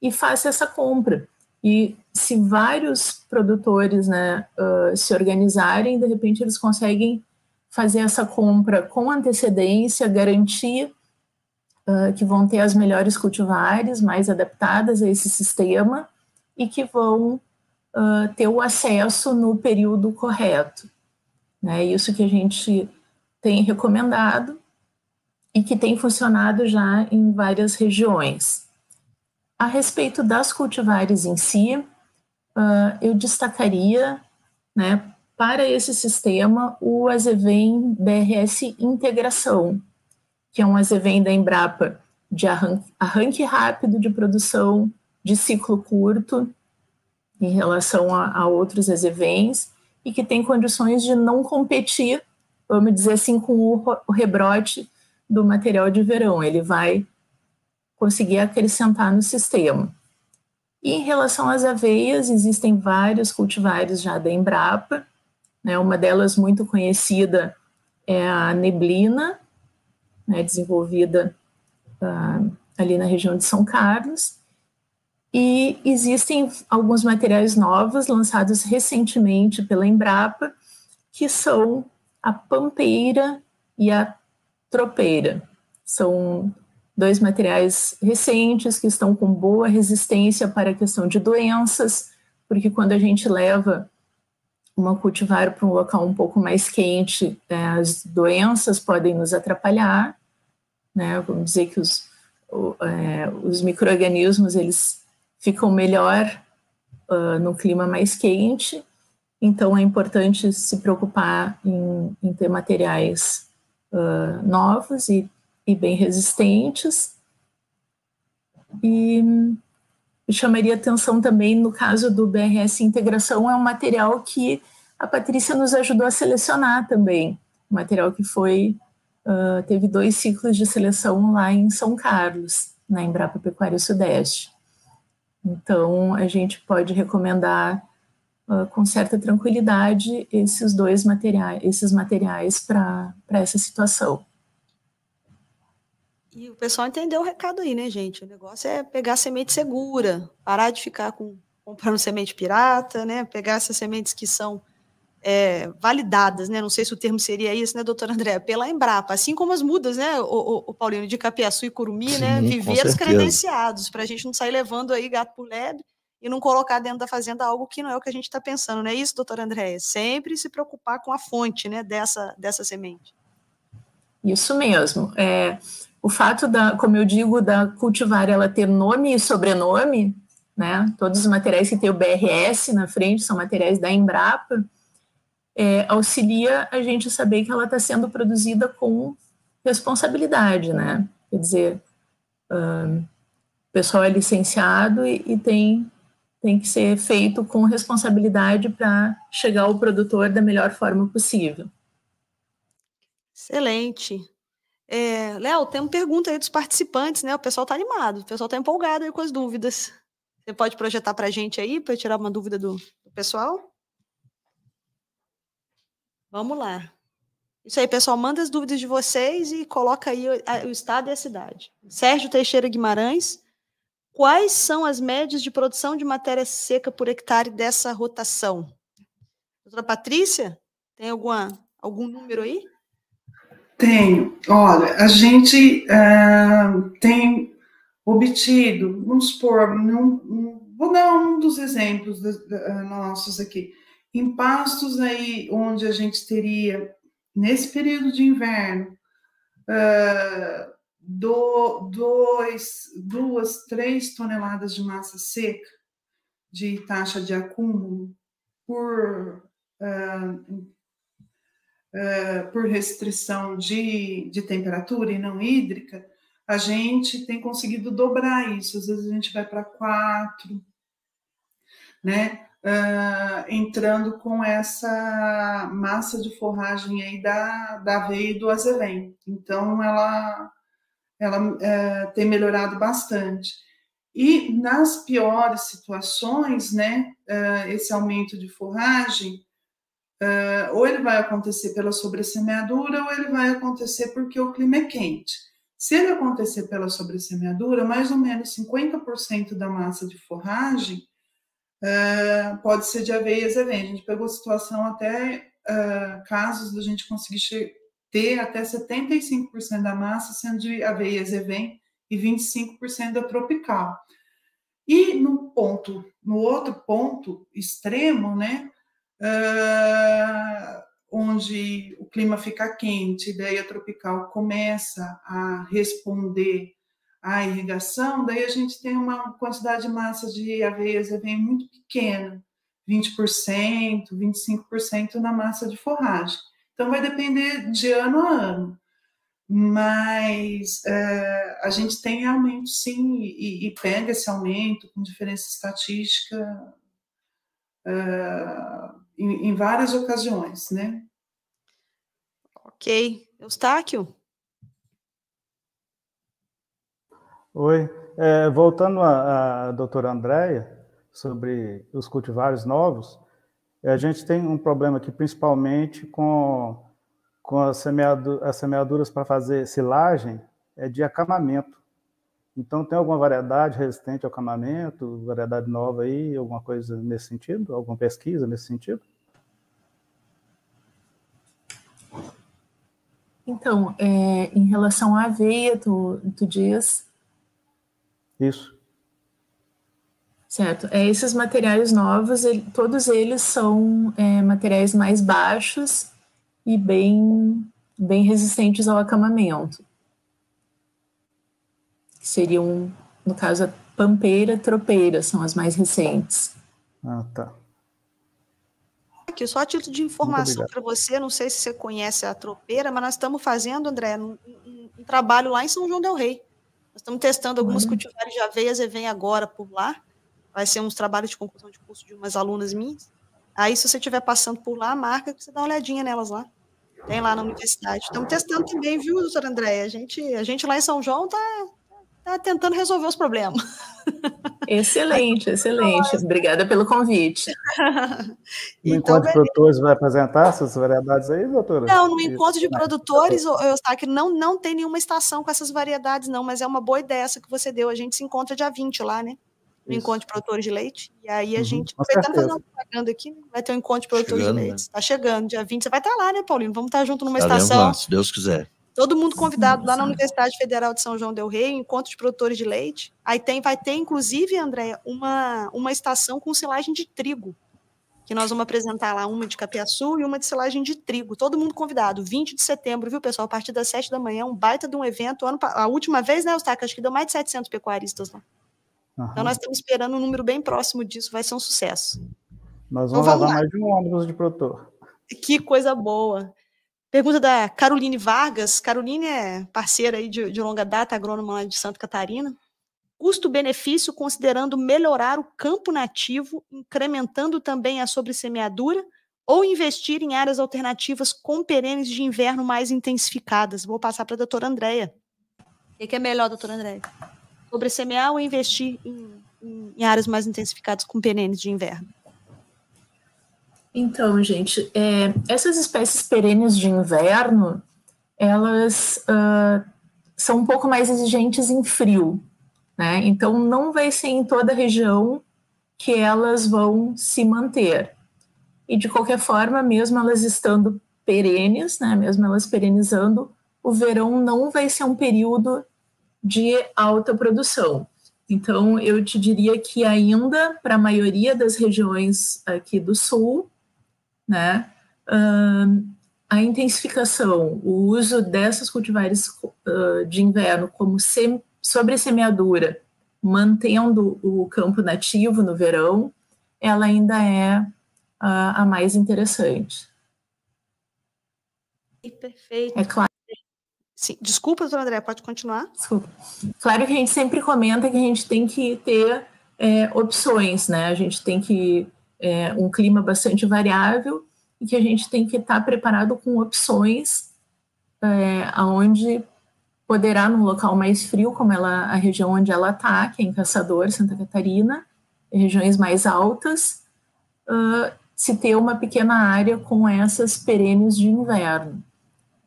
S3: e faça essa compra. E se vários produtores né, uh, se organizarem, de repente eles conseguem fazer essa compra com antecedência, garantir uh, que vão ter as melhores cultivares mais adaptadas a esse sistema e que vão uh, ter o acesso no período correto. Né? Isso que a gente tem recomendado e que tem funcionado já em várias regiões. A respeito das cultivares em si, uh, eu destacaria, né, para esse sistema, o Azevém BRS Integração, que é um Azevém da Embrapa de arranque, arranque rápido de produção de ciclo curto em relação a, a outros Azevens e que tem condições de não competir, vamos dizer assim, com o, o rebrote do material de verão. Ele vai conseguir acrescentar no sistema. E em relação às aveias, existem vários cultivares já da Embrapa, né, uma delas muito conhecida é a neblina, né, desenvolvida uh, ali na região de São Carlos, e existem alguns materiais novos lançados recentemente pela Embrapa, que são a pampeira e a tropeira. São dois materiais recentes que estão com boa resistência para a questão de doenças, porque quando a gente leva uma cultivar para um local um pouco mais quente, é, as doenças podem nos atrapalhar, né? Vamos dizer que os, é, os micro-organismos, eles ficam melhor uh, no clima mais quente, então é importante se preocupar em, em ter materiais uh, novos e e bem resistentes. E chamaria atenção também no caso do BRS Integração, é um material que a Patrícia nos ajudou a selecionar também, um material que foi uh, teve dois ciclos de seleção lá em São Carlos, na Embrapa Pecuária Sudeste. Então, a gente pode recomendar uh, com certa tranquilidade esses dois materiais, esses materiais para essa situação.
S1: E o pessoal entendeu o recado aí, né, gente? O negócio é pegar semente segura, parar de ficar com, comprando semente pirata, né? Pegar essas sementes que são é, validadas, né? Não sei se o termo seria isso, né, doutor André? Pela Embrapa, assim como as mudas, né, o, o, o Paulino, de Capiaçu e Curumi, né? Sim, né? Viveiros credenciados, para a gente não sair levando aí gato por lebre e não colocar dentro da fazenda algo que não é o que a gente está pensando, não é isso, doutor André? Sempre se preocupar com a fonte, né, dessa, dessa semente.
S3: Isso mesmo. É, o fato da, como eu digo, da cultivar ela ter nome e sobrenome, né? Todos os materiais que tem o BRS na frente são materiais da Embrapa, é, auxilia a gente a saber que ela está sendo produzida com responsabilidade, né? Quer dizer, o pessoal é licenciado e, e tem tem que ser feito com responsabilidade para chegar ao produtor da melhor forma possível.
S1: Excelente. É, Léo, tem uma pergunta aí dos participantes, né? O pessoal está animado, o pessoal está empolgado aí com as dúvidas. Você pode projetar para a gente aí, para tirar uma dúvida do, do pessoal? Vamos lá. Isso aí, pessoal, manda as dúvidas de vocês e coloca aí o, estado e a cidade. Sérgio Teixeira Guimarães, quais são as médias de produção de matéria seca por hectare dessa rotação? Doutora Patrícia, tem alguma, algum número aí?
S2: Tenho. Olha, a gente uh, tem obtido, vamos supor, num, vou dar um dos exemplos uh, nossos aqui, em pastos aí onde a gente teria, nesse período de inverno, uh, do, dois, duas, três toneladas de massa seca de taxa de acúmulo por uh, uh, por restrição de, de temperatura e não hídrica, a gente tem conseguido dobrar isso. Às vezes a gente vai para quatro, né? Uh, entrando com essa massa de forragem aí da, da aveia e do azevém. Então, ela, ela uh, tem melhorado bastante. E nas piores situações, né, uh, esse aumento de forragem, ou ele vai acontecer pela sobressemeadura, ou ele vai acontecer porque o clima é quente. Se ele acontecer pela sobressemeadura, mais ou menos 50% da massa de forragem uh, pode ser de aveia e A gente pegou situação até uh, casos da gente conseguir ter até 75% da massa sendo de aveia e e 25% da tropical. E no ponto, no outro ponto extremo, né, uh, onde o clima fica quente, a tropical começa a responder à irrigação, daí a gente tem uma quantidade de massa de aveias vem muito pequena, 20%, 25% na massa de forragem. Então vai depender de ano a ano. Mas é, a gente tem aumento sim, e, e, pega esse aumento com diferença estatística é, em, em várias ocasiões, né?
S1: Ok. Eustáquio?
S5: Oi. É, voltando à, doutora Andréia, sobre os cultivares novos, a gente tem um problema aqui, principalmente com, com as, semeadu as semeaduras para fazer silagem, é de acamamento. Então, tem alguma variedade resistente ao acamamento, variedade nova aí, alguma coisa nesse sentido? Alguma pesquisa nesse sentido?
S3: Então, é, em relação à aveia, tu, tu diz
S5: isso.
S3: Certo. É, esses materiais novos, ele, todos eles são é, materiais mais baixos e bem, bem resistentes ao acamamento. Seriam, no caso, a pampeira, tropeira, são as mais recentes.
S5: Ah, tá.
S1: Aqui, só a título de informação para você, não sei se você conhece a tropeira, mas nós estamos fazendo, André, um, um, um trabalho lá em São João del Rei. Nós estamos testando alguns uhum. cultivares de aveias e vem agora por lá. Vai ser uns trabalhos de conclusão de curso de umas alunas minhas. Aí, se você estiver passando por lá, marca que você dá uma olhadinha nelas lá. Tem lá na universidade. Estamos testando também, viu, doutora Andréia? A gente, a gente lá em São João está tá tentando resolver os problemas.
S3: Excelente, excelente. Obrigada pelo convite.
S5: No então, encontro de produtores vai apresentar essas variedades aí, doutora?
S1: Não, no encontro de produtores, eu que não, não tem nenhuma estação com essas variedades, não, mas é uma boa ideia essa que você deu. A gente se encontra dia 20 lá, né? No Isso. encontro de produtores de leite. E aí a uhum, gente, aproveitando fazer uma propaganda aqui, né? vai ter um encontro de produtores chegando, de leite. Está né? chegando, dia 20. Você vai estar lá, né, Paulino? Vamos estar junto numa Estaremos estação. Lá,
S4: se Deus quiser.
S1: Todo mundo convidado lá na Universidade Federal de São João del Rei, encontro de produtores de leite. Aí tem, vai ter, inclusive, André, uma, uma estação com silagem de trigo. Que nós vamos apresentar lá uma de capiaçu e uma de silagem de trigo. Todo mundo convidado, 20 de setembro, viu, pessoal? A partir das 7 da manhã, um baita de um evento. Ano, a última vez, né, Eustáquio? Acho que deu mais de 700 pecuaristas lá. Uhum. Então, nós estamos esperando um número bem próximo disso, vai ser um sucesso.
S5: Nós vamos, então, vamos levar lá. mais de um ônibus de produtor.
S1: Que coisa boa. Pergunta da Caroline Vargas. Caroline é parceira aí de, de longa data, agrônoma lá de Santa Catarina. Custo-benefício considerando melhorar o campo nativo, incrementando também a sobressemeadura, ou investir em áreas alternativas com perenes de inverno mais intensificadas? Vou passar para a doutora Andréia. O que, que é melhor, doutora Andréia? Sobressemear ou investir em, em, em áreas mais intensificadas com perenes de inverno?
S3: Então, gente, é, essas espécies perenes de inverno, elas uh, são um pouco mais exigentes em frio, né? Então, não vai ser em toda a região que elas vão se manter. E de qualquer forma, mesmo elas estando perenes, né, mesmo elas perenizando, o verão não vai ser um período de alta produção. Então, eu te diria que ainda para a maioria das regiões aqui do sul, né? Uh, a intensificação, o uso dessas cultivares uh, de inverno como sem, sobre semeadura, mantendo o campo nativo no verão, ela ainda é uh, a mais interessante.
S1: Perfeito. É claro. Sim. Desculpa, doutora André, pode continuar? Desculpa.
S3: Claro que a gente sempre comenta que a gente tem que ter é, opções, né? A gente tem que é, um clima bastante variável e que a gente tem que estar preparado com opções é, aonde poderá num local mais frio, como ela, a região onde ela está, que é em Caçador, Santa Catarina, regiões mais altas, uh, se ter uma pequena área com essas perenes de inverno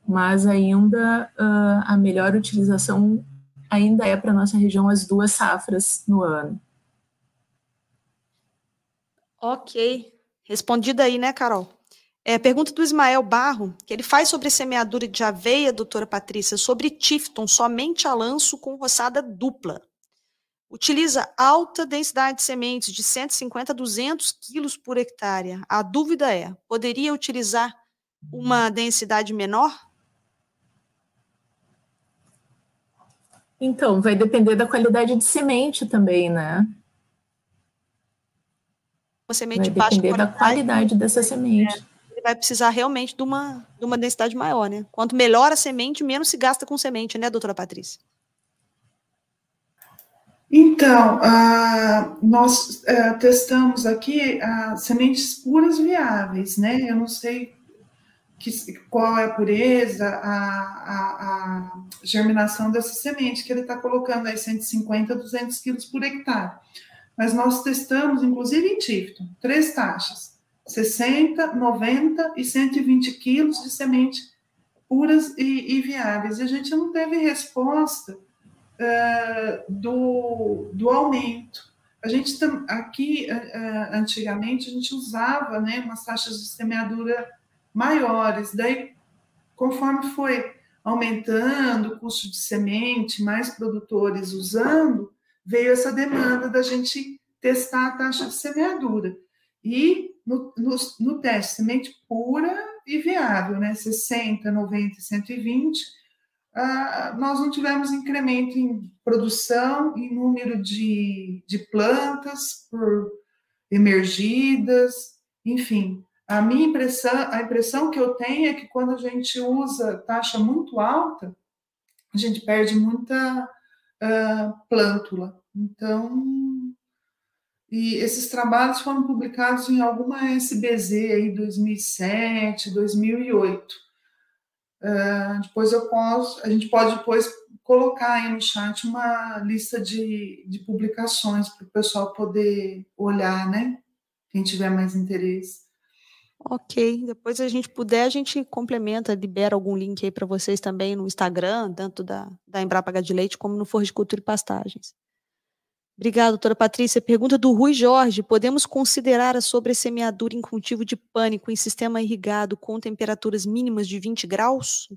S3: mas ainda uh, a melhor utilização ainda é para nossa região as duas safras no ano.
S1: Ok, respondida aí, né, Carol? É, pergunta do Ismael Barro, que ele faz sobre semeadura de aveia, doutora Patrícia, sobre Tifton, somente a lanço com roçada dupla. Utiliza alta densidade de sementes, de 150 a 200 quilos por hectare. A dúvida é, poderia utilizar uma densidade menor?
S3: Então, vai depender da qualidade de semente também, né?
S1: Uma semente
S3: vai depender da qualidade dessa semente.
S1: É, ele vai precisar realmente de uma, de uma densidade maior, né? Quanto melhor a semente, menos se gasta com semente, né, doutora Patrícia?
S2: Então, uh, nós uh, testamos aqui uh, sementes puras viáveis, né? Eu não sei que, qual é a pureza, a, a, a germinação dessa semente que ele está colocando aí 150, 200 quilos por hectare. Mas nós testamos, inclusive em Tifton, três taxas, 60, 90 e 120 quilos de semente puras e, e viáveis. E a gente não teve resposta uh, do, do aumento. A gente aqui, uh, antigamente, a gente usava né, umas taxas de semeadura maiores. Daí, conforme foi aumentando o custo de semente, mais produtores usando, veio essa demanda da gente testar a taxa de semeadura. E no, no, no teste, semente pura e viável, né? 60, 90 120, ah, nós não tivemos incremento em produção, em número de, de plantas por emergidas, enfim, a minha impressão, a impressão que eu tenho é que quando a gente usa taxa muito alta, a gente perde muita uh, plântula. Então, e esses trabalhos foram publicados em alguma SBZ aí 2007, 2008. Uh, depois eu posso, a gente pode depois colocar aí no chat uma lista de, de publicações para o pessoal poder olhar, né? Quem tiver mais interesse.
S1: Ok, depois a gente puder, a gente complementa, libera algum link aí para vocês também no Instagram, tanto da, da Embrapa de Leite como no Forjicultura e Pastagens. Obrigada, doutora Patrícia. Pergunta do Rui Jorge: podemos considerar a sobressemeadura em cultivo de pânico em sistema irrigado com temperaturas mínimas de 20 graus?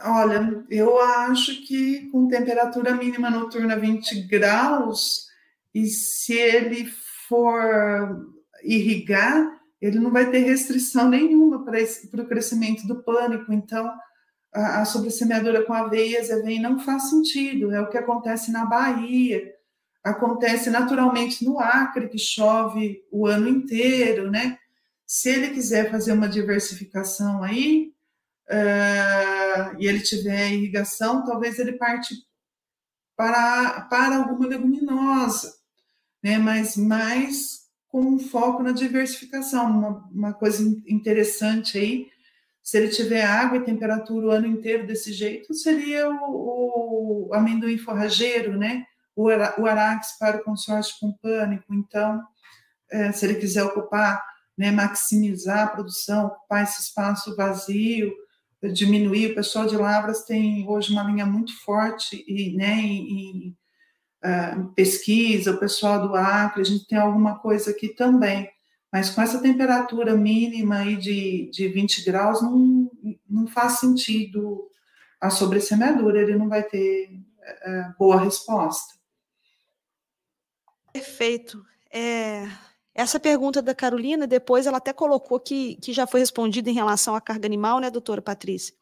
S2: Olha, eu acho que com temperatura mínima noturna 20 graus, e se ele for irrigar, ele não vai ter restrição nenhuma para o crescimento do pânico. Então, a, a sobressemeadura com aveias e aveia não faz sentido. É o que acontece na Bahia, acontece naturalmente no Acre, que chove o ano inteiro, né? Se ele quiser fazer uma diversificação aí, uh, e ele tiver irrigação, talvez ele parte para, para alguma leguminosa, né? mas mais com um foco na diversificação. Uma, uma coisa interessante aí, se ele tiver água e temperatura o ano inteiro desse jeito, seria o, o amendoim forrageiro, né? O, o arax para o consórcio com pânico. Então, é, se ele quiser ocupar, né, maximizar a produção, ocupar esse espaço vazio, diminuir. O pessoal de Lavras tem hoje uma linha muito forte e, né, em, uh, pesquisa, o pessoal do Acre, a gente tem alguma coisa aqui também. Mas com essa temperatura mínima aí de, de 20 graus, não, não faz sentido a sobressemeadura, ele não vai ter uh, boa resposta.
S1: Perfeito. É, essa pergunta da Carolina, depois ela até colocou que, que já foi respondida em relação à carga animal, né, doutora Patrícia?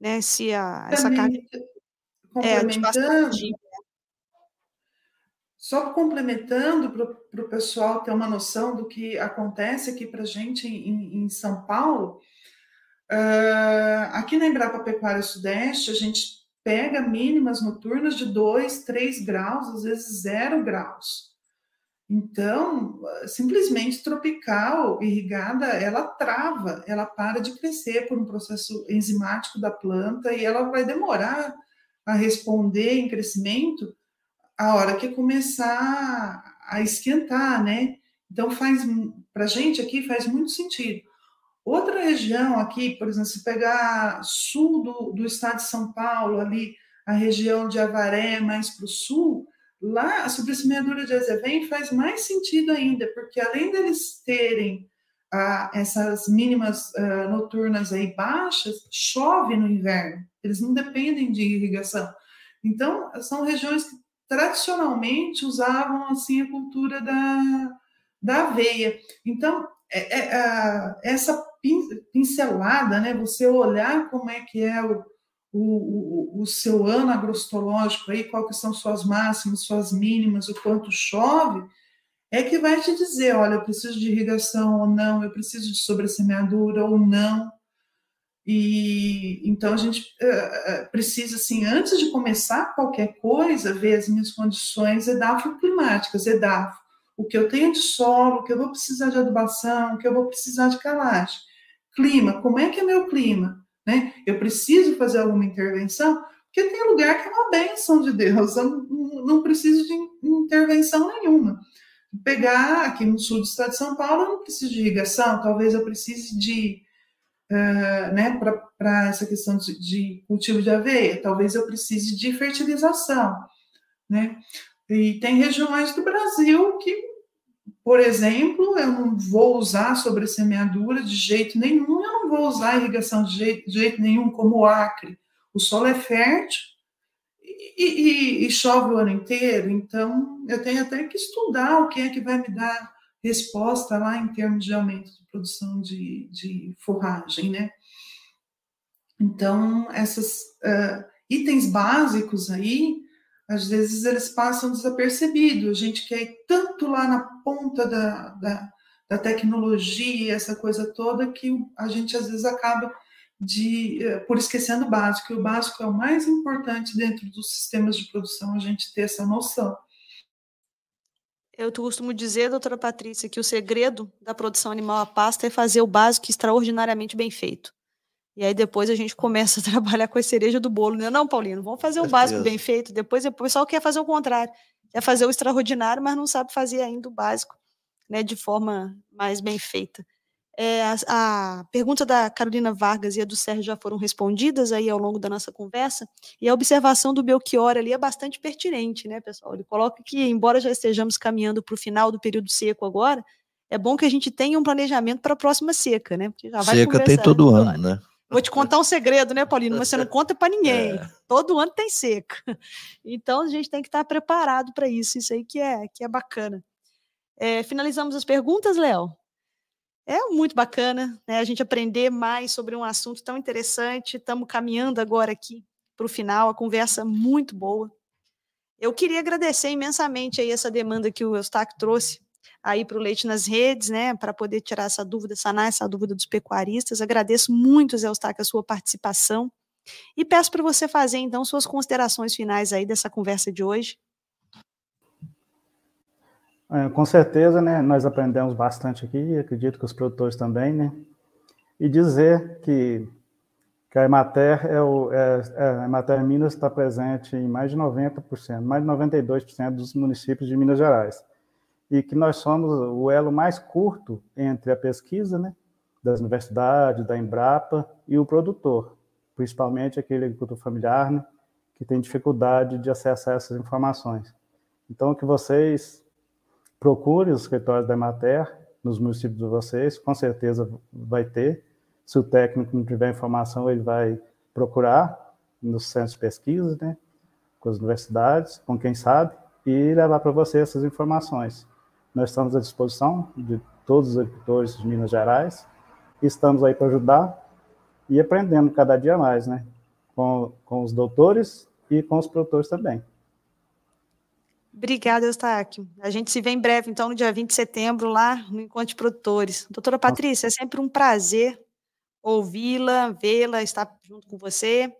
S1: Né, se a, essa carga.
S2: É, de bastante, só complementando para o pessoal ter uma noção do que acontece aqui para a gente em, em, São Paulo, uh, aqui na Embrapa Pecuária Sudeste, a gente pega mínimas noturnas de 2, 3 graus, às vezes 0 graus. Então, simplesmente tropical, irrigada, ela trava, ela para de crescer por um processo enzimático da planta e ela vai demorar a responder em crescimento a hora que começar a esquentar, né? Então faz para a gente aqui faz muito sentido. Outra região aqui, por exemplo, se pegar sul do, do estado de São Paulo, ali a região de Avaré, mais para o sul, lá a subsemeadura de azevém faz mais sentido ainda, porque além deles terem ah, essas mínimas ah, noturnas aí baixas, chove no inverno, eles não dependem de irrigação. Então, são regiões que tradicionalmente usavam assim a cultura da, da aveia. Então, é, é, essa pincelada, né, você olhar como é que é o, o, o, seu ano agrostológico, aí, que são suas máximas, suas mínimas, o quanto chove, é que vai te dizer, olha, eu preciso de irrigação ou não, eu preciso de sobressemeadura ou não. E então a gente uh, precisa, assim, antes de começar qualquer coisa, ver as minhas condições edafoclimáticas, edafo, o que eu tenho de solo, o que eu vou precisar de adubação, o que eu vou precisar de calagem. Clima, como é que é meu clima? Né? Eu preciso fazer alguma intervenção? Porque tem lugar que é uma benção de Deus, eu não, não preciso de intervenção nenhuma. Pegar aqui no sul do estado de São Paulo, eu não preciso de irrigação, talvez eu precise de uh, né, para essa questão de, de, cultivo de aveia, talvez eu precise de fertilização, né? E tem regiões do Brasil que, por exemplo, eu não vou usar sobre semeadura de jeito nenhum, eu não vou usar irrigação de jeito, de jeito nenhum, como o Acre. O solo é fértil, e, e, e, chove o ano inteiro, então eu tenho até que estudar o que é que vai me dar resposta lá em termos de aumento de produção de, de forragem, né? Então, esses uh, itens básicos aí, às vezes eles passam desapercebidos. A gente quer ir tanto lá na ponta da, da, da tecnologia, essa coisa toda, que a gente às vezes acaba de, uh, por esquecendo o básico. E o básico é o mais importante dentro dos sistemas de produção, a gente ter essa noção.
S1: Eu costumo dizer, doutora Patrícia, que o segredo da produção animal a pasto é fazer o básico extraordinariamente bem feito. E aí depois a gente começa a trabalhar com a cereja do bolo. Não, é não Paulino, vamos fazer o básico bem feito. Depois o pessoal quer fazer o contrário. Quer fazer o extraordinário, mas não sabe fazer ainda o básico né, de forma mais bem feita. É, a, a, pergunta da Carolina Vargas e a do Sérgio já foram respondidas aí ao longo da nossa conversa, e a observação do Belchior ali é bastante pertinente, né, pessoal? Ele coloca que, embora já estejamos caminhando para o final do período seco agora, é bom que a gente tenha um planejamento para a próxima seca, né?
S4: Porque já vai seca tem todo ano, né?
S1: Vou te contar um segredo, né, Paulino? Mas você não conta para ninguém. É. Todo ano tem seca. Então a gente tem que estar preparado para isso. Isso aí que é, que é bacana. É, finalizamos as perguntas, Léo? é muito bacana né, a gente aprender mais sobre um assunto tão interessante. Estamos caminhando agora aqui para o final, a conversa muito boa. Eu queria agradecer imensamente aí essa demanda que o Eustáquio trouxe aí para o Leite nas Redes, né, para poder tirar essa dúvida, sanar essa dúvida dos pecuaristas. Agradeço muito, Zé Eustáquio, a sua participação e peço para você fazer, então, suas considerações finais aí dessa conversa de hoje.
S5: É, com certeza, né, nós aprendemos bastante aqui, acredito que os produtores também, né, e dizer que, que a Emater, é o, é, é, a Emater Minas está presente em mais de 90%, mais de 92% dos municípios de Minas Gerais, e que nós somos o elo mais curto entre a pesquisa, né, das universidades, da Embrapa e o produtor, principalmente aquele agricultor familiar, né, que tem dificuldade de acessar essas informações. Então, que vocês procure os escritórios da Emater nos municípios de vocês, com certeza vai ter. Se o técnico não tiver informação, ele vai procurar nos centros de pesquisa, né, com as universidades, com quem sabe, e levar para você essas informações. Nós estamos à disposição de todos os agricultores de Minas Gerais, estamos aí para ajudar e aprendendo cada dia mais, né, com, com os doutores e com os produtores também.
S1: Obrigada, Eustáquio. A gente se vê em breve, então, no dia 20 de setembro, lá no Encontro de Produtores. Doutora Patrícia, é sempre um prazer ouvi-la, vê-la, estar junto com você.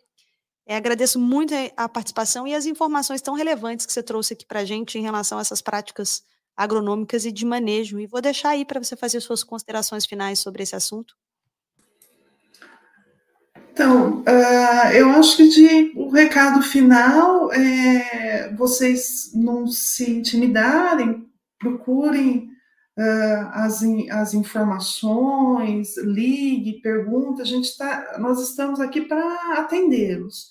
S1: É, agradeço muito a participação e as informações tão relevantes que você trouxe aqui para a gente em relação a essas práticas agronômicas e de manejo. E vou deixar aí para você fazer suas considerações finais sobre esse assunto.
S2: Então, uh, eu acho que de, o recado final é vocês não se intimidarem, procurem uh, as, as informações, ligue, pergunte, a gente tá, nós estamos aqui para atendê-los.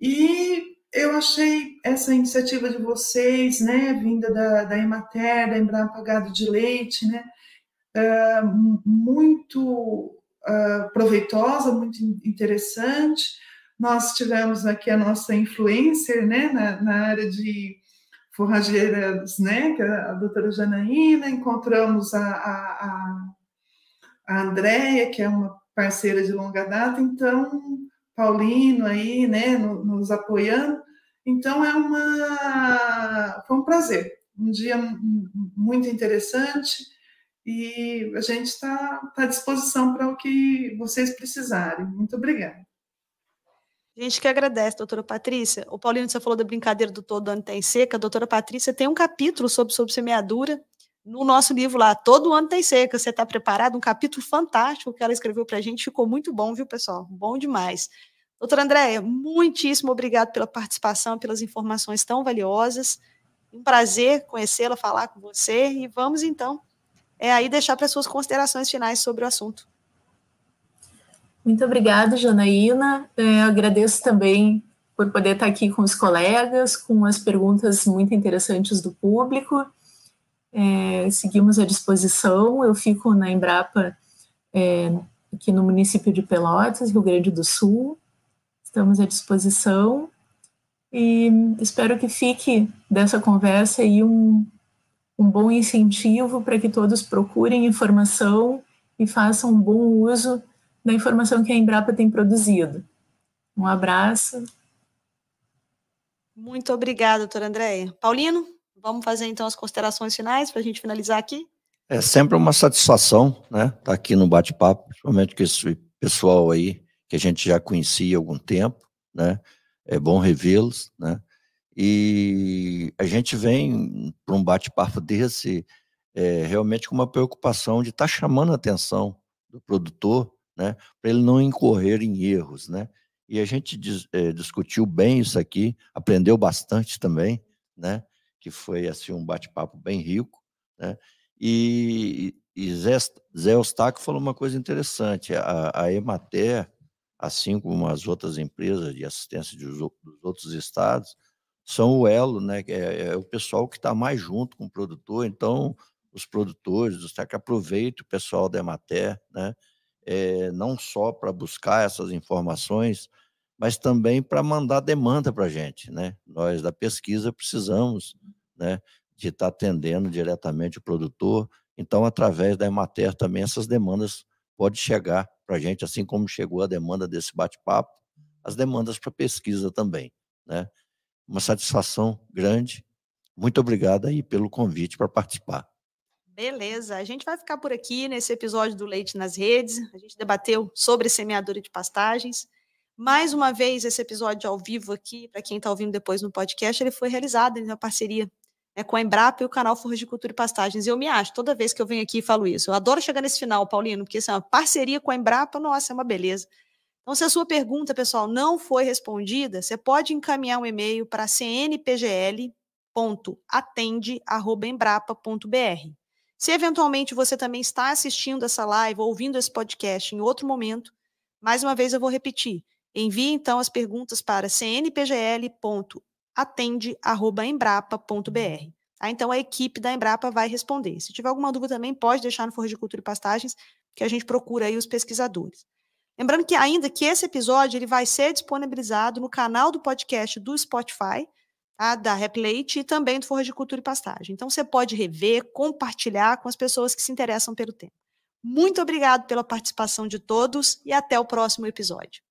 S2: E eu achei essa iniciativa de vocês, né, vinda da, da Emater, da Embrapa Gado de Leite, né, uh, muito uh, proveitosa, muito interessante. Nós tivemos aqui a nossa influencer, né, na, na área de forrageiras, né, é a doutora Janaína, encontramos a, a, a Andréia, que é uma parceira de longa data, então, Paulino aí, né, nos apoiando, então é uma, foi um prazer, um dia muito interessante, e a gente está tá à disposição para o que vocês precisarem. Muito obrigada.
S1: A gente que agradece, doutora Patrícia. O Paulino, você falou da brincadeira do todo ano tem seca. A doutora Patrícia tem um capítulo sobre, sobre semeadura no nosso livro lá, Todo Ano Tem Seca. Você está preparado? Um capítulo fantástico que ela escreveu para a gente. Ficou muito bom, viu, pessoal? Bom demais. Doutora Andréia, muitíssimo obrigado pela participação, pelas informações tão valiosas. Um prazer conhecê-la, falar com você. E vamos, então, é aí deixar para suas considerações finais sobre o assunto.
S3: Muito obrigada, Janaína. É, agradeço também por poder estar aqui com os colegas, com as perguntas muito interessantes do público. É, seguimos à disposição. Eu fico na Embrapa, é, aqui no município de Pelotas, Rio Grande do Sul. Estamos à disposição e espero que fique dessa conversa aí um, um bom incentivo para que todos procurem informação e façam um bom uso da informação que a Embrapa tem produzido. Um abraço.
S1: Muito obrigada, doutora Andréia. Paulino, vamos fazer então as considerações finais para a gente finalizar aqui?
S4: É sempre uma satisfação, né, estar tá aqui no bate-papo, principalmente com esse pessoal aí que a gente já conhecia há algum tempo, né, é bom revê-los, né, e a gente vem para um bate-papo desse é, realmente com uma preocupação de estar tá chamando a atenção do produtor, né, para ele não incorrer em erros, né? E a gente dis, é, discutiu bem isso aqui, aprendeu bastante também, né? Que foi assim um bate-papo bem rico, né? E, e Zé, Zé Eustáquio falou uma coisa interessante: a, a Emater, assim como as outras empresas de assistência dos, dos outros estados, são o elo, né? É, é o pessoal que está mais junto com o produtor. Então, os produtores, os que aproveitem o pessoal da Emater, né? É, não só para buscar essas informações, mas também para mandar demanda para a gente, né? Nós da pesquisa precisamos, né? De estar tá atendendo diretamente o produtor. Então, através da Emater também essas demandas podem chegar para a gente, assim como chegou a demanda desse bate-papo, as demandas para pesquisa também, né? uma satisfação grande. Muito obrigado aí pelo convite para participar.
S1: Beleza, a gente vai ficar por aqui nesse episódio do Leite nas Redes. A gente debateu sobre semeadura de pastagens. Mais uma vez, esse episódio ao vivo aqui, para quem está ouvindo depois no podcast, ele foi realizado em uma parceria né, com a Embrapa e o canal Cultura e Pastagens. Eu me acho, toda vez que eu venho aqui e falo isso. Eu adoro chegar nesse final, Paulino, porque essa é uma parceria com a Embrapa, nossa, é uma beleza. Então, se a sua pergunta, pessoal, não foi respondida, você pode encaminhar um e-mail para cnpgl.atende.embrapa.br. Se eventualmente você também está assistindo essa live, ouvindo esse podcast em outro momento, mais uma vez eu vou repetir. Envie então as perguntas para cnpgl.atende.embrapa.br. Tá? Então a equipe da Embrapa vai responder. Se tiver alguma dúvida também, pode deixar no Forra de Cultura e Pastagens, que a gente procura aí os pesquisadores. Lembrando que ainda que esse episódio ele vai ser disponibilizado no canal do podcast do Spotify, tá? da Replate e também do Forra de Cultura e Pastagem. Então você pode rever, compartilhar com as pessoas que se interessam pelo tema. Muito obrigado pela participação de todos e até o próximo episódio.